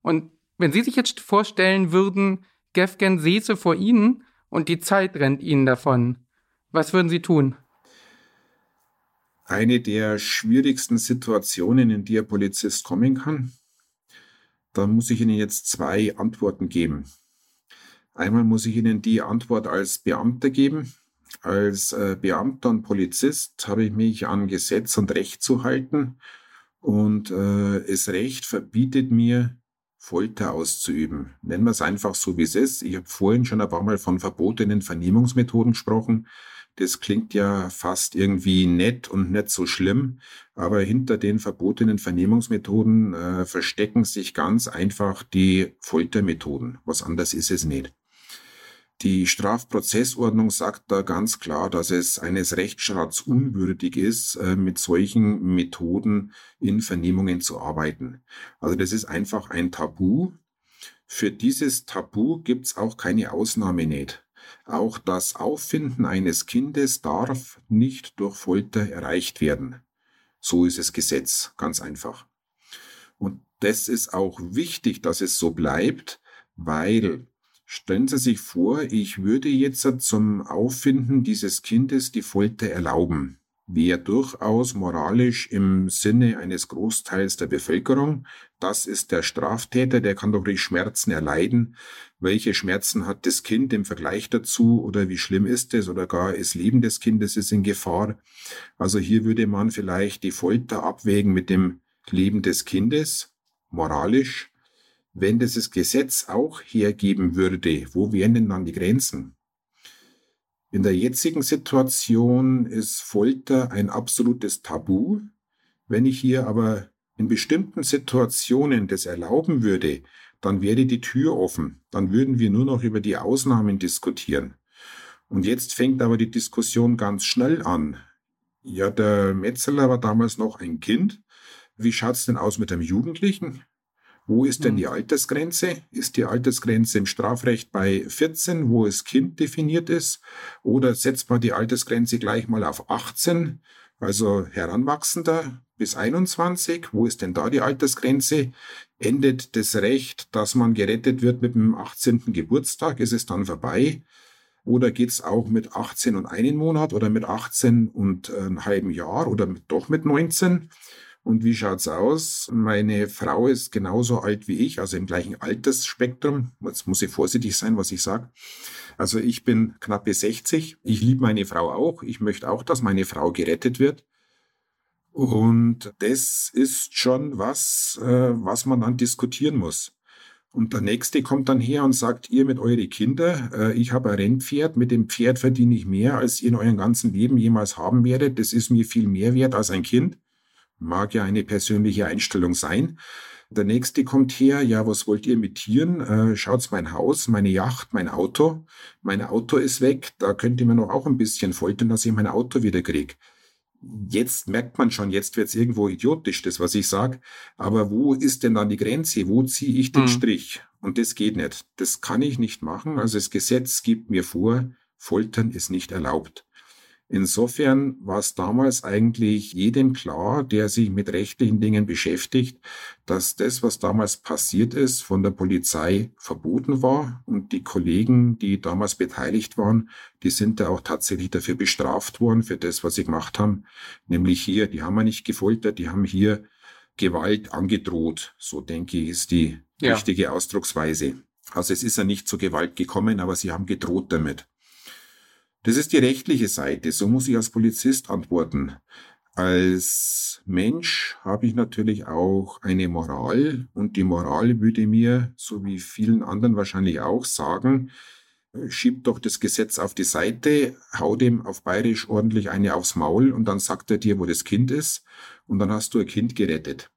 Und wenn Sie sich jetzt vorstellen würden, Gefgen säße vor Ihnen und die Zeit rennt Ihnen davon, was würden Sie tun? eine der schwierigsten Situationen, in die ein Polizist kommen kann. Da muss ich Ihnen jetzt zwei Antworten geben. Einmal muss ich Ihnen die Antwort als Beamter geben, als äh, Beamter und Polizist habe ich mich an Gesetz und Recht zu halten. Und äh, das Recht verbietet mir, Folter auszuüben. Nennen wir es einfach so, wie es ist. Ich habe vorhin schon ein paar Mal von verbotenen Vernehmungsmethoden gesprochen. Das klingt ja fast irgendwie nett und nicht so schlimm, aber hinter den verbotenen Vernehmungsmethoden äh, verstecken sich ganz einfach die Foltermethoden. Was anderes ist es nicht. Die Strafprozessordnung sagt da ganz klar, dass es eines Rechtsstaats unwürdig ist, äh, mit solchen Methoden in Vernehmungen zu arbeiten. Also das ist einfach ein Tabu. Für dieses Tabu gibt's auch keine Ausnahme nicht. Auch das Auffinden eines Kindes darf nicht durch Folter erreicht werden. So ist es Gesetz, ganz einfach. Und das ist auch wichtig, dass es so bleibt, weil Stellen Sie sich vor, ich würde jetzt zum Auffinden dieses Kindes die Folter erlauben. Wäre durchaus moralisch im Sinne eines Großteils der Bevölkerung. Das ist der Straftäter, der kann doch die Schmerzen erleiden. Welche Schmerzen hat das Kind im Vergleich dazu oder wie schlimm ist es oder gar das Leben des Kindes ist in Gefahr. Also hier würde man vielleicht die Folter abwägen mit dem Leben des Kindes, moralisch wenn das Gesetz auch hergeben würde, wo wären denn dann die Grenzen? In der jetzigen Situation ist Folter ein absolutes Tabu. Wenn ich hier aber in bestimmten Situationen das erlauben würde, dann wäre die Tür offen. Dann würden wir nur noch über die Ausnahmen diskutieren. Und jetzt fängt aber die Diskussion ganz schnell an. Ja, der Metzeler war damals noch ein Kind. Wie schaut's denn aus mit dem Jugendlichen? Wo ist denn die hm. Altersgrenze? Ist die Altersgrenze im Strafrecht bei 14, wo es Kind definiert ist? Oder setzt man die Altersgrenze gleich mal auf 18, also Heranwachsender bis 21? Wo ist denn da die Altersgrenze? Endet das Recht, dass man gerettet wird mit dem 18. Geburtstag? Ist es dann vorbei? Oder geht's auch mit 18 und einen Monat oder mit 18 und einem halben Jahr oder mit, doch mit 19? Und wie schaut's aus? Meine Frau ist genauso alt wie ich, also im gleichen Altersspektrum. Jetzt muss ich vorsichtig sein, was ich sage. Also ich bin knappe 60. Ich liebe meine Frau auch. Ich möchte auch, dass meine Frau gerettet wird. Und das ist schon was, äh, was man dann diskutieren muss. Und der Nächste kommt dann her und sagt, ihr mit eure Kinder, äh, ich habe ein Rennpferd, mit dem Pferd verdiene ich mehr, als ihr in eurem ganzen Leben jemals haben werdet. Das ist mir viel mehr wert als ein Kind. Mag ja eine persönliche Einstellung sein. Der nächste kommt her, ja, was wollt ihr mit Tieren? Äh, schaut's mein Haus, meine Yacht, mein Auto. Mein Auto ist weg, da könnt ihr mir noch auch ein bisschen foltern, dass ich mein Auto wieder krieg. Jetzt merkt man schon, jetzt wird's irgendwo idiotisch, das, was ich sag. Aber wo ist denn dann die Grenze? Wo ziehe ich den mhm. Strich? Und das geht nicht. Das kann ich nicht machen. Also das Gesetz gibt mir vor, Foltern ist nicht erlaubt. Insofern war es damals eigentlich jedem klar, der sich mit rechtlichen Dingen beschäftigt, dass das, was damals passiert ist, von der Polizei verboten war und die Kollegen, die damals beteiligt waren, die sind da auch tatsächlich dafür bestraft worden, für das, was sie gemacht haben. Nämlich hier, die haben wir nicht gefoltert, die haben hier Gewalt angedroht. So denke ich, ist die ja. richtige Ausdrucksweise. Also es ist ja nicht zur Gewalt gekommen, aber sie haben gedroht damit. Das ist die rechtliche Seite. So muss ich als Polizist antworten. Als Mensch habe ich natürlich auch eine Moral und die Moral würde mir, so wie vielen anderen wahrscheinlich auch, sagen, schieb doch das Gesetz auf die Seite, hau dem auf bayerisch ordentlich eine aufs Maul und dann sagt er dir, wo das Kind ist und dann hast du ein Kind gerettet.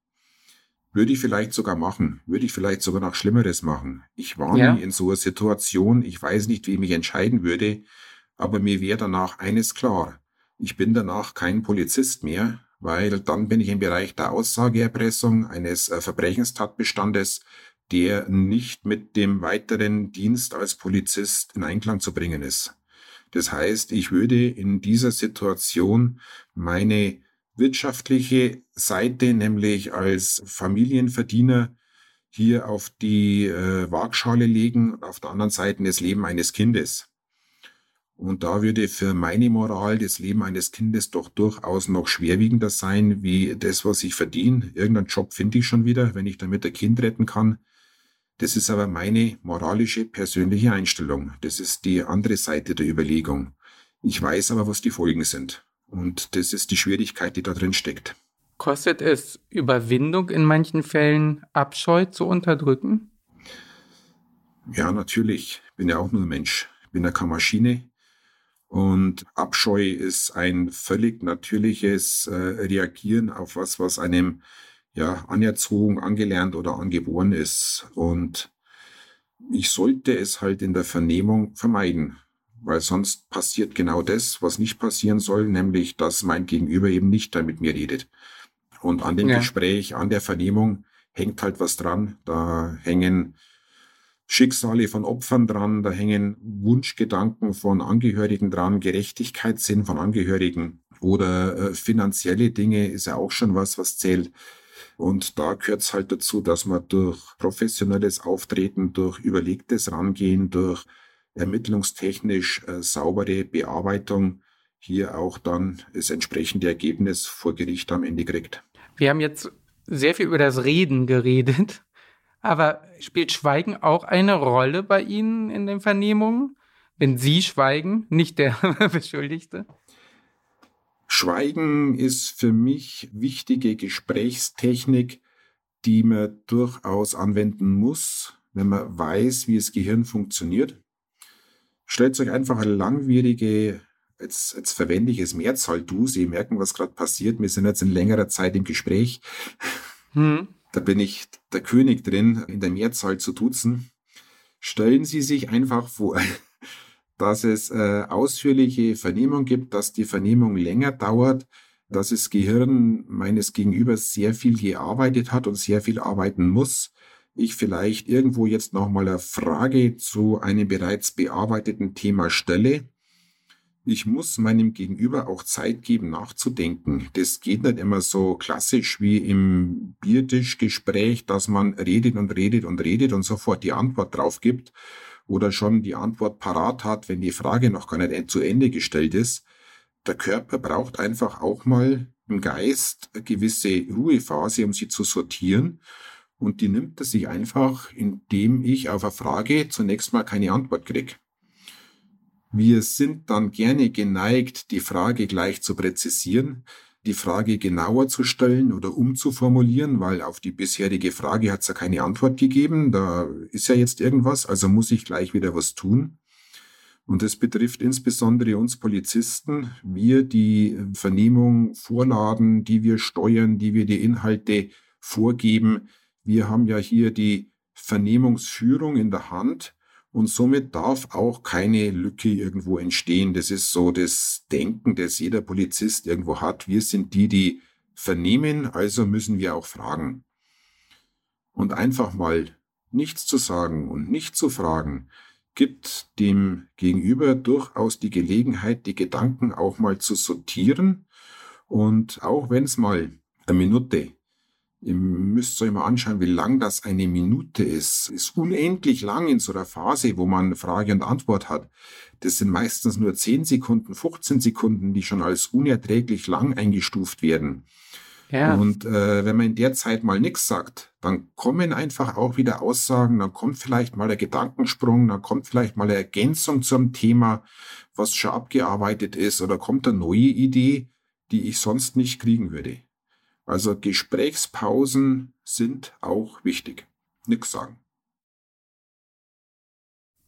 Würde ich vielleicht sogar machen, würde ich vielleicht sogar noch Schlimmeres machen. Ich war ja. nie in so einer Situation, ich weiß nicht, wie ich mich entscheiden würde, aber mir wäre danach eines klar. Ich bin danach kein Polizist mehr, weil dann bin ich im Bereich der Aussageerpressung eines äh, Verbrechenstatbestandes, der nicht mit dem weiteren Dienst als Polizist in Einklang zu bringen ist. Das heißt, ich würde in dieser Situation meine wirtschaftliche Seite, nämlich als Familienverdiener, hier auf die äh, Waagschale legen und auf der anderen Seite das Leben eines Kindes. Und da würde für meine Moral das Leben eines Kindes doch durchaus noch schwerwiegender sein, wie das, was ich verdiene. Irgendeinen Job finde ich schon wieder, wenn ich damit ein Kind retten kann. Das ist aber meine moralische, persönliche Einstellung. Das ist die andere Seite der Überlegung. Ich weiß aber, was die Folgen sind. Und das ist die Schwierigkeit, die da drin steckt. Kostet es Überwindung in manchen Fällen, Abscheu zu unterdrücken? Ja, natürlich. Ich bin ja auch nur Mensch. Ich bin ja keine Maschine. Und Abscheu ist ein völlig natürliches äh, Reagieren auf was, was einem ja anerzogen, angelernt oder angeboren ist. Und ich sollte es halt in der Vernehmung vermeiden, weil sonst passiert genau das, was nicht passieren soll, nämlich, dass mein Gegenüber eben nicht da mit mir redet. Und an dem ja. Gespräch, an der Vernehmung hängt halt was dran. Da hängen Schicksale von Opfern dran, da hängen Wunschgedanken von Angehörigen dran, Gerechtigkeitssinn von Angehörigen oder äh, finanzielle Dinge ist ja auch schon was, was zählt. Und da gehört es halt dazu, dass man durch professionelles Auftreten, durch überlegtes Rangehen, durch ermittlungstechnisch äh, saubere Bearbeitung hier auch dann das entsprechende Ergebnis vor Gericht am Ende kriegt. Wir haben jetzt sehr viel über das Reden geredet, aber spielt Schweigen auch eine Rolle bei Ihnen in den Vernehmungen? Wenn Sie schweigen, nicht der Beschuldigte? Schweigen ist für mich wichtige Gesprächstechnik, die man durchaus anwenden muss, wenn man weiß, wie das Gehirn funktioniert. Stellt euch einfach eine langwierige, jetzt, jetzt verwende ich es Mehrzahl du, Sie merken, was gerade passiert. Wir sind jetzt in längerer Zeit im Gespräch. Hm. Da bin ich der König drin, in der Mehrzahl zu duzen. Stellen Sie sich einfach vor, dass es äh, ausführliche Vernehmung gibt, dass die Vernehmung länger dauert, dass das Gehirn meines Gegenübers sehr viel gearbeitet hat und sehr viel arbeiten muss. Ich vielleicht irgendwo jetzt nochmal eine Frage zu einem bereits bearbeiteten Thema stelle. Ich muss meinem Gegenüber auch Zeit geben, nachzudenken. Das geht nicht immer so klassisch wie im Biertischgespräch, dass man redet und redet und redet und sofort die Antwort drauf gibt, oder schon die Antwort parat hat, wenn die Frage noch gar nicht zu Ende gestellt ist. Der Körper braucht einfach auch mal im Geist eine gewisse Ruhephase, um sie zu sortieren. Und die nimmt er sich einfach, indem ich auf eine Frage zunächst mal keine Antwort kriege. Wir sind dann gerne geneigt, die Frage gleich zu präzisieren, die Frage genauer zu stellen oder umzuformulieren, weil auf die bisherige Frage hat es ja keine Antwort gegeben. Da ist ja jetzt irgendwas, also muss ich gleich wieder was tun. Und das betrifft insbesondere uns Polizisten. Wir die Vernehmung vorladen, die wir steuern, die wir die Inhalte vorgeben. Wir haben ja hier die Vernehmungsführung in der Hand. Und somit darf auch keine Lücke irgendwo entstehen. Das ist so das Denken, das jeder Polizist irgendwo hat. Wir sind die, die vernehmen, also müssen wir auch fragen. Und einfach mal nichts zu sagen und nicht zu fragen, gibt dem Gegenüber durchaus die Gelegenheit, die Gedanken auch mal zu sortieren. Und auch wenn es mal eine Minute, Ihr müsst euch mal anschauen, wie lang das eine Minute ist. Ist unendlich lang in so einer Phase, wo man Frage und Antwort hat. Das sind meistens nur 10 Sekunden, 15 Sekunden, die schon als unerträglich lang eingestuft werden. Ja. Und äh, wenn man in der Zeit mal nichts sagt, dann kommen einfach auch wieder Aussagen, dann kommt vielleicht mal der Gedankensprung, dann kommt vielleicht mal eine Ergänzung zum Thema, was schon abgearbeitet ist, oder kommt eine neue Idee, die ich sonst nicht kriegen würde. Also Gesprächspausen sind auch wichtig. Nix sagen.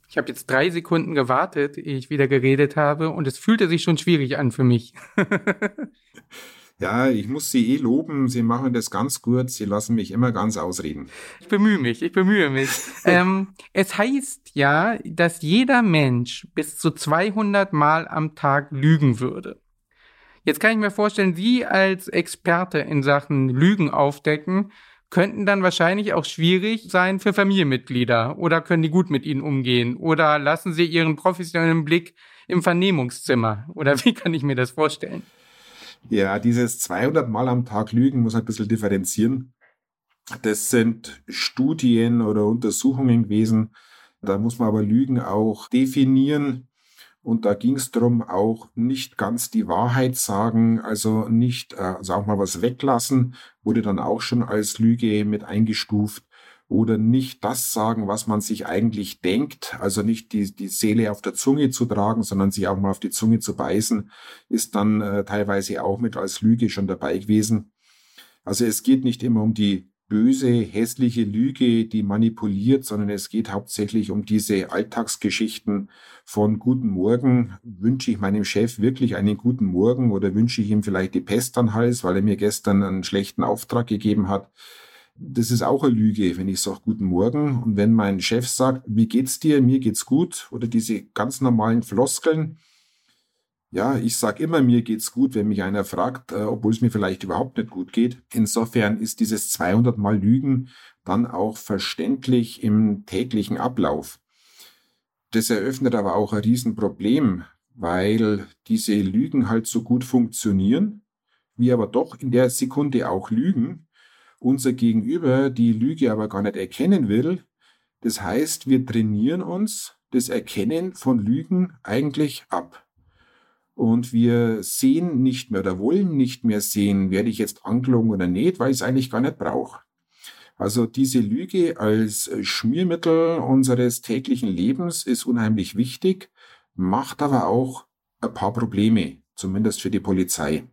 Ich habe jetzt drei Sekunden gewartet, ehe ich wieder geredet habe, und es fühlte sich schon schwierig an für mich. ja, ich muss Sie eh loben. Sie machen das ganz gut. Sie lassen mich immer ganz ausreden. Ich bemühe mich, ich bemühe mich. ähm, es heißt ja, dass jeder Mensch bis zu 200 Mal am Tag lügen würde. Jetzt kann ich mir vorstellen, Sie als Experte in Sachen Lügen aufdecken, könnten dann wahrscheinlich auch schwierig sein für Familienmitglieder oder können die gut mit ihnen umgehen oder lassen sie ihren professionellen Blick im Vernehmungszimmer oder wie kann ich mir das vorstellen? Ja, dieses 200 Mal am Tag Lügen muss ein bisschen differenzieren. Das sind Studien oder Untersuchungen gewesen. Da muss man aber Lügen auch definieren. Und da ging es darum, auch nicht ganz die Wahrheit sagen, also nicht, äh, also auch mal was weglassen, wurde dann auch schon als Lüge mit eingestuft. oder nicht das sagen, was man sich eigentlich denkt, also nicht die, die Seele auf der Zunge zu tragen, sondern sich auch mal auf die Zunge zu beißen, ist dann äh, teilweise auch mit als Lüge schon dabei gewesen. Also es geht nicht immer um die böse, hässliche Lüge, die manipuliert, sondern es geht hauptsächlich um diese Alltagsgeschichten von Guten Morgen. Wünsche ich meinem Chef wirklich einen guten Morgen oder wünsche ich ihm vielleicht die Pest an Hals, weil er mir gestern einen schlechten Auftrag gegeben hat? Das ist auch eine Lüge, wenn ich sage Guten Morgen. Und wenn mein Chef sagt, wie geht's dir? Mir geht's gut. Oder diese ganz normalen Floskeln, ja, ich sage immer, mir geht's gut, wenn mich einer fragt, äh, obwohl es mir vielleicht überhaupt nicht gut geht. Insofern ist dieses 200 Mal Lügen dann auch verständlich im täglichen Ablauf. Das eröffnet aber auch ein Riesenproblem, weil diese Lügen halt so gut funktionieren, wir aber doch in der Sekunde auch lügen, unser Gegenüber die Lüge aber gar nicht erkennen will. Das heißt, wir trainieren uns das Erkennen von Lügen eigentlich ab. Und wir sehen nicht mehr oder wollen nicht mehr sehen, werde ich jetzt angelogen oder nicht, weil ich es eigentlich gar nicht brauche. Also diese Lüge als Schmiermittel unseres täglichen Lebens ist unheimlich wichtig, macht aber auch ein paar Probleme, zumindest für die Polizei.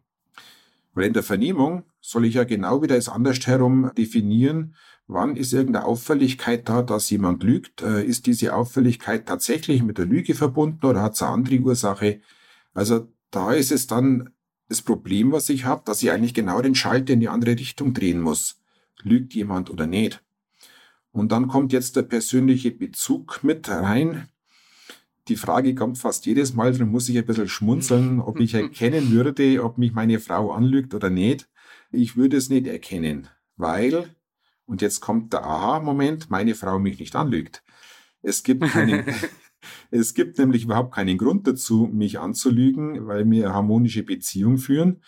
Weil in der Vernehmung soll ich ja genau wieder es andersherum definieren, wann ist irgendeine Auffälligkeit da, dass jemand lügt. Äh, ist diese Auffälligkeit tatsächlich mit der Lüge verbunden oder hat es eine andere Ursache? Also da ist es dann das Problem, was ich habe, dass ich eigentlich genau den Schalter in die andere Richtung drehen muss. Lügt jemand oder nicht? Und dann kommt jetzt der persönliche Bezug mit rein. Die Frage kommt fast jedes Mal, darum muss ich ein bisschen schmunzeln, ob ich erkennen würde, ob mich meine Frau anlügt oder nicht. Ich würde es nicht erkennen, weil, und jetzt kommt der Aha-Moment, meine Frau mich nicht anlügt. Es gibt keinen, Es gibt nämlich überhaupt keinen Grund dazu, mich anzulügen, weil wir eine harmonische Beziehung führen.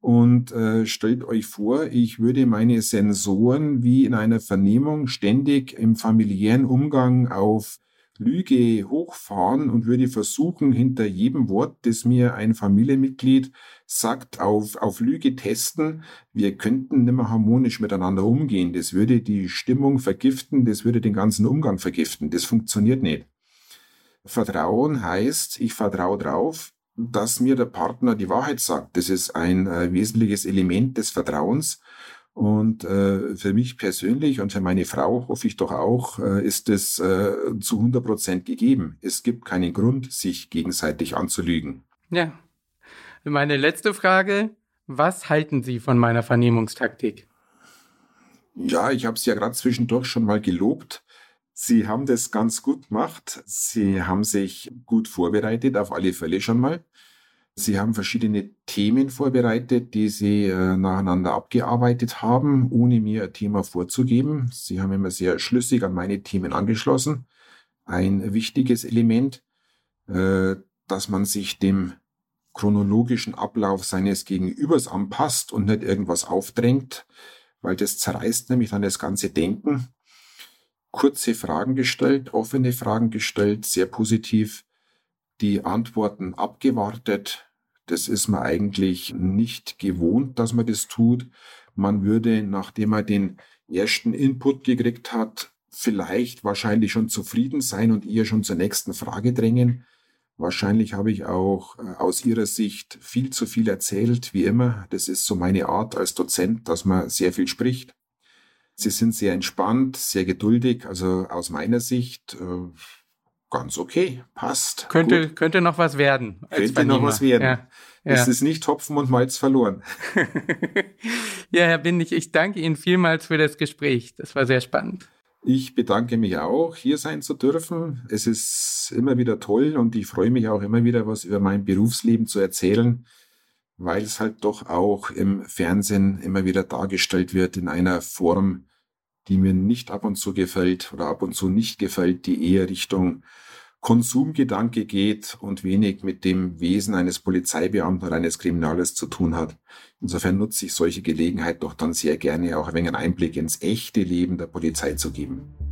Und äh, stellt euch vor, ich würde meine Sensoren wie in einer Vernehmung ständig im familiären Umgang auf Lüge hochfahren und würde versuchen, hinter jedem Wort, das mir ein Familienmitglied sagt, auf, auf Lüge testen. Wir könnten nicht mehr harmonisch miteinander umgehen. Das würde die Stimmung vergiften, das würde den ganzen Umgang vergiften. Das funktioniert nicht. Vertrauen heißt, ich vertraue drauf, dass mir der Partner die Wahrheit sagt. Das ist ein äh, wesentliches Element des Vertrauens. Und äh, für mich persönlich und für meine Frau hoffe ich doch auch, äh, ist es äh, zu 100 Prozent gegeben. Es gibt keinen Grund, sich gegenseitig anzulügen. Ja. Meine letzte Frage. Was halten Sie von meiner Vernehmungstaktik? Ja, ich habe es ja gerade zwischendurch schon mal gelobt. Sie haben das ganz gut gemacht. Sie haben sich gut vorbereitet, auf alle Fälle schon mal. Sie haben verschiedene Themen vorbereitet, die Sie äh, nacheinander abgearbeitet haben, ohne mir ein Thema vorzugeben. Sie haben immer sehr schlüssig an meine Themen angeschlossen. Ein wichtiges Element, äh, dass man sich dem chronologischen Ablauf seines Gegenübers anpasst und nicht irgendwas aufdrängt, weil das zerreißt nämlich dann das ganze Denken kurze Fragen gestellt, offene Fragen gestellt, sehr positiv, die Antworten abgewartet. Das ist man eigentlich nicht gewohnt, dass man das tut. Man würde, nachdem man den ersten Input gekriegt hat, vielleicht wahrscheinlich schon zufrieden sein und eher schon zur nächsten Frage drängen. Wahrscheinlich habe ich auch äh, aus Ihrer Sicht viel zu viel erzählt, wie immer. Das ist so meine Art als Dozent, dass man sehr viel spricht. Sie sind sehr entspannt, sehr geduldig, also aus meiner Sicht äh, ganz okay, passt. Könnte, gut. könnte noch was werden. Könnte noch was werden. Ja, es ist nicht Hopfen und Malz verloren. ja, Herr Bindig, ich danke Ihnen vielmals für das Gespräch. Das war sehr spannend. Ich bedanke mich auch, hier sein zu dürfen. Es ist immer wieder toll und ich freue mich auch immer wieder, was über mein Berufsleben zu erzählen weil es halt doch auch im Fernsehen immer wieder dargestellt wird in einer Form, die mir nicht ab und zu gefällt oder ab und zu nicht gefällt, die eher Richtung Konsumgedanke geht und wenig mit dem Wesen eines Polizeibeamten oder eines Kriminalers zu tun hat. Insofern nutze ich solche Gelegenheit doch dann sehr gerne, auch ein wenig einen Einblick ins echte Leben der Polizei zu geben.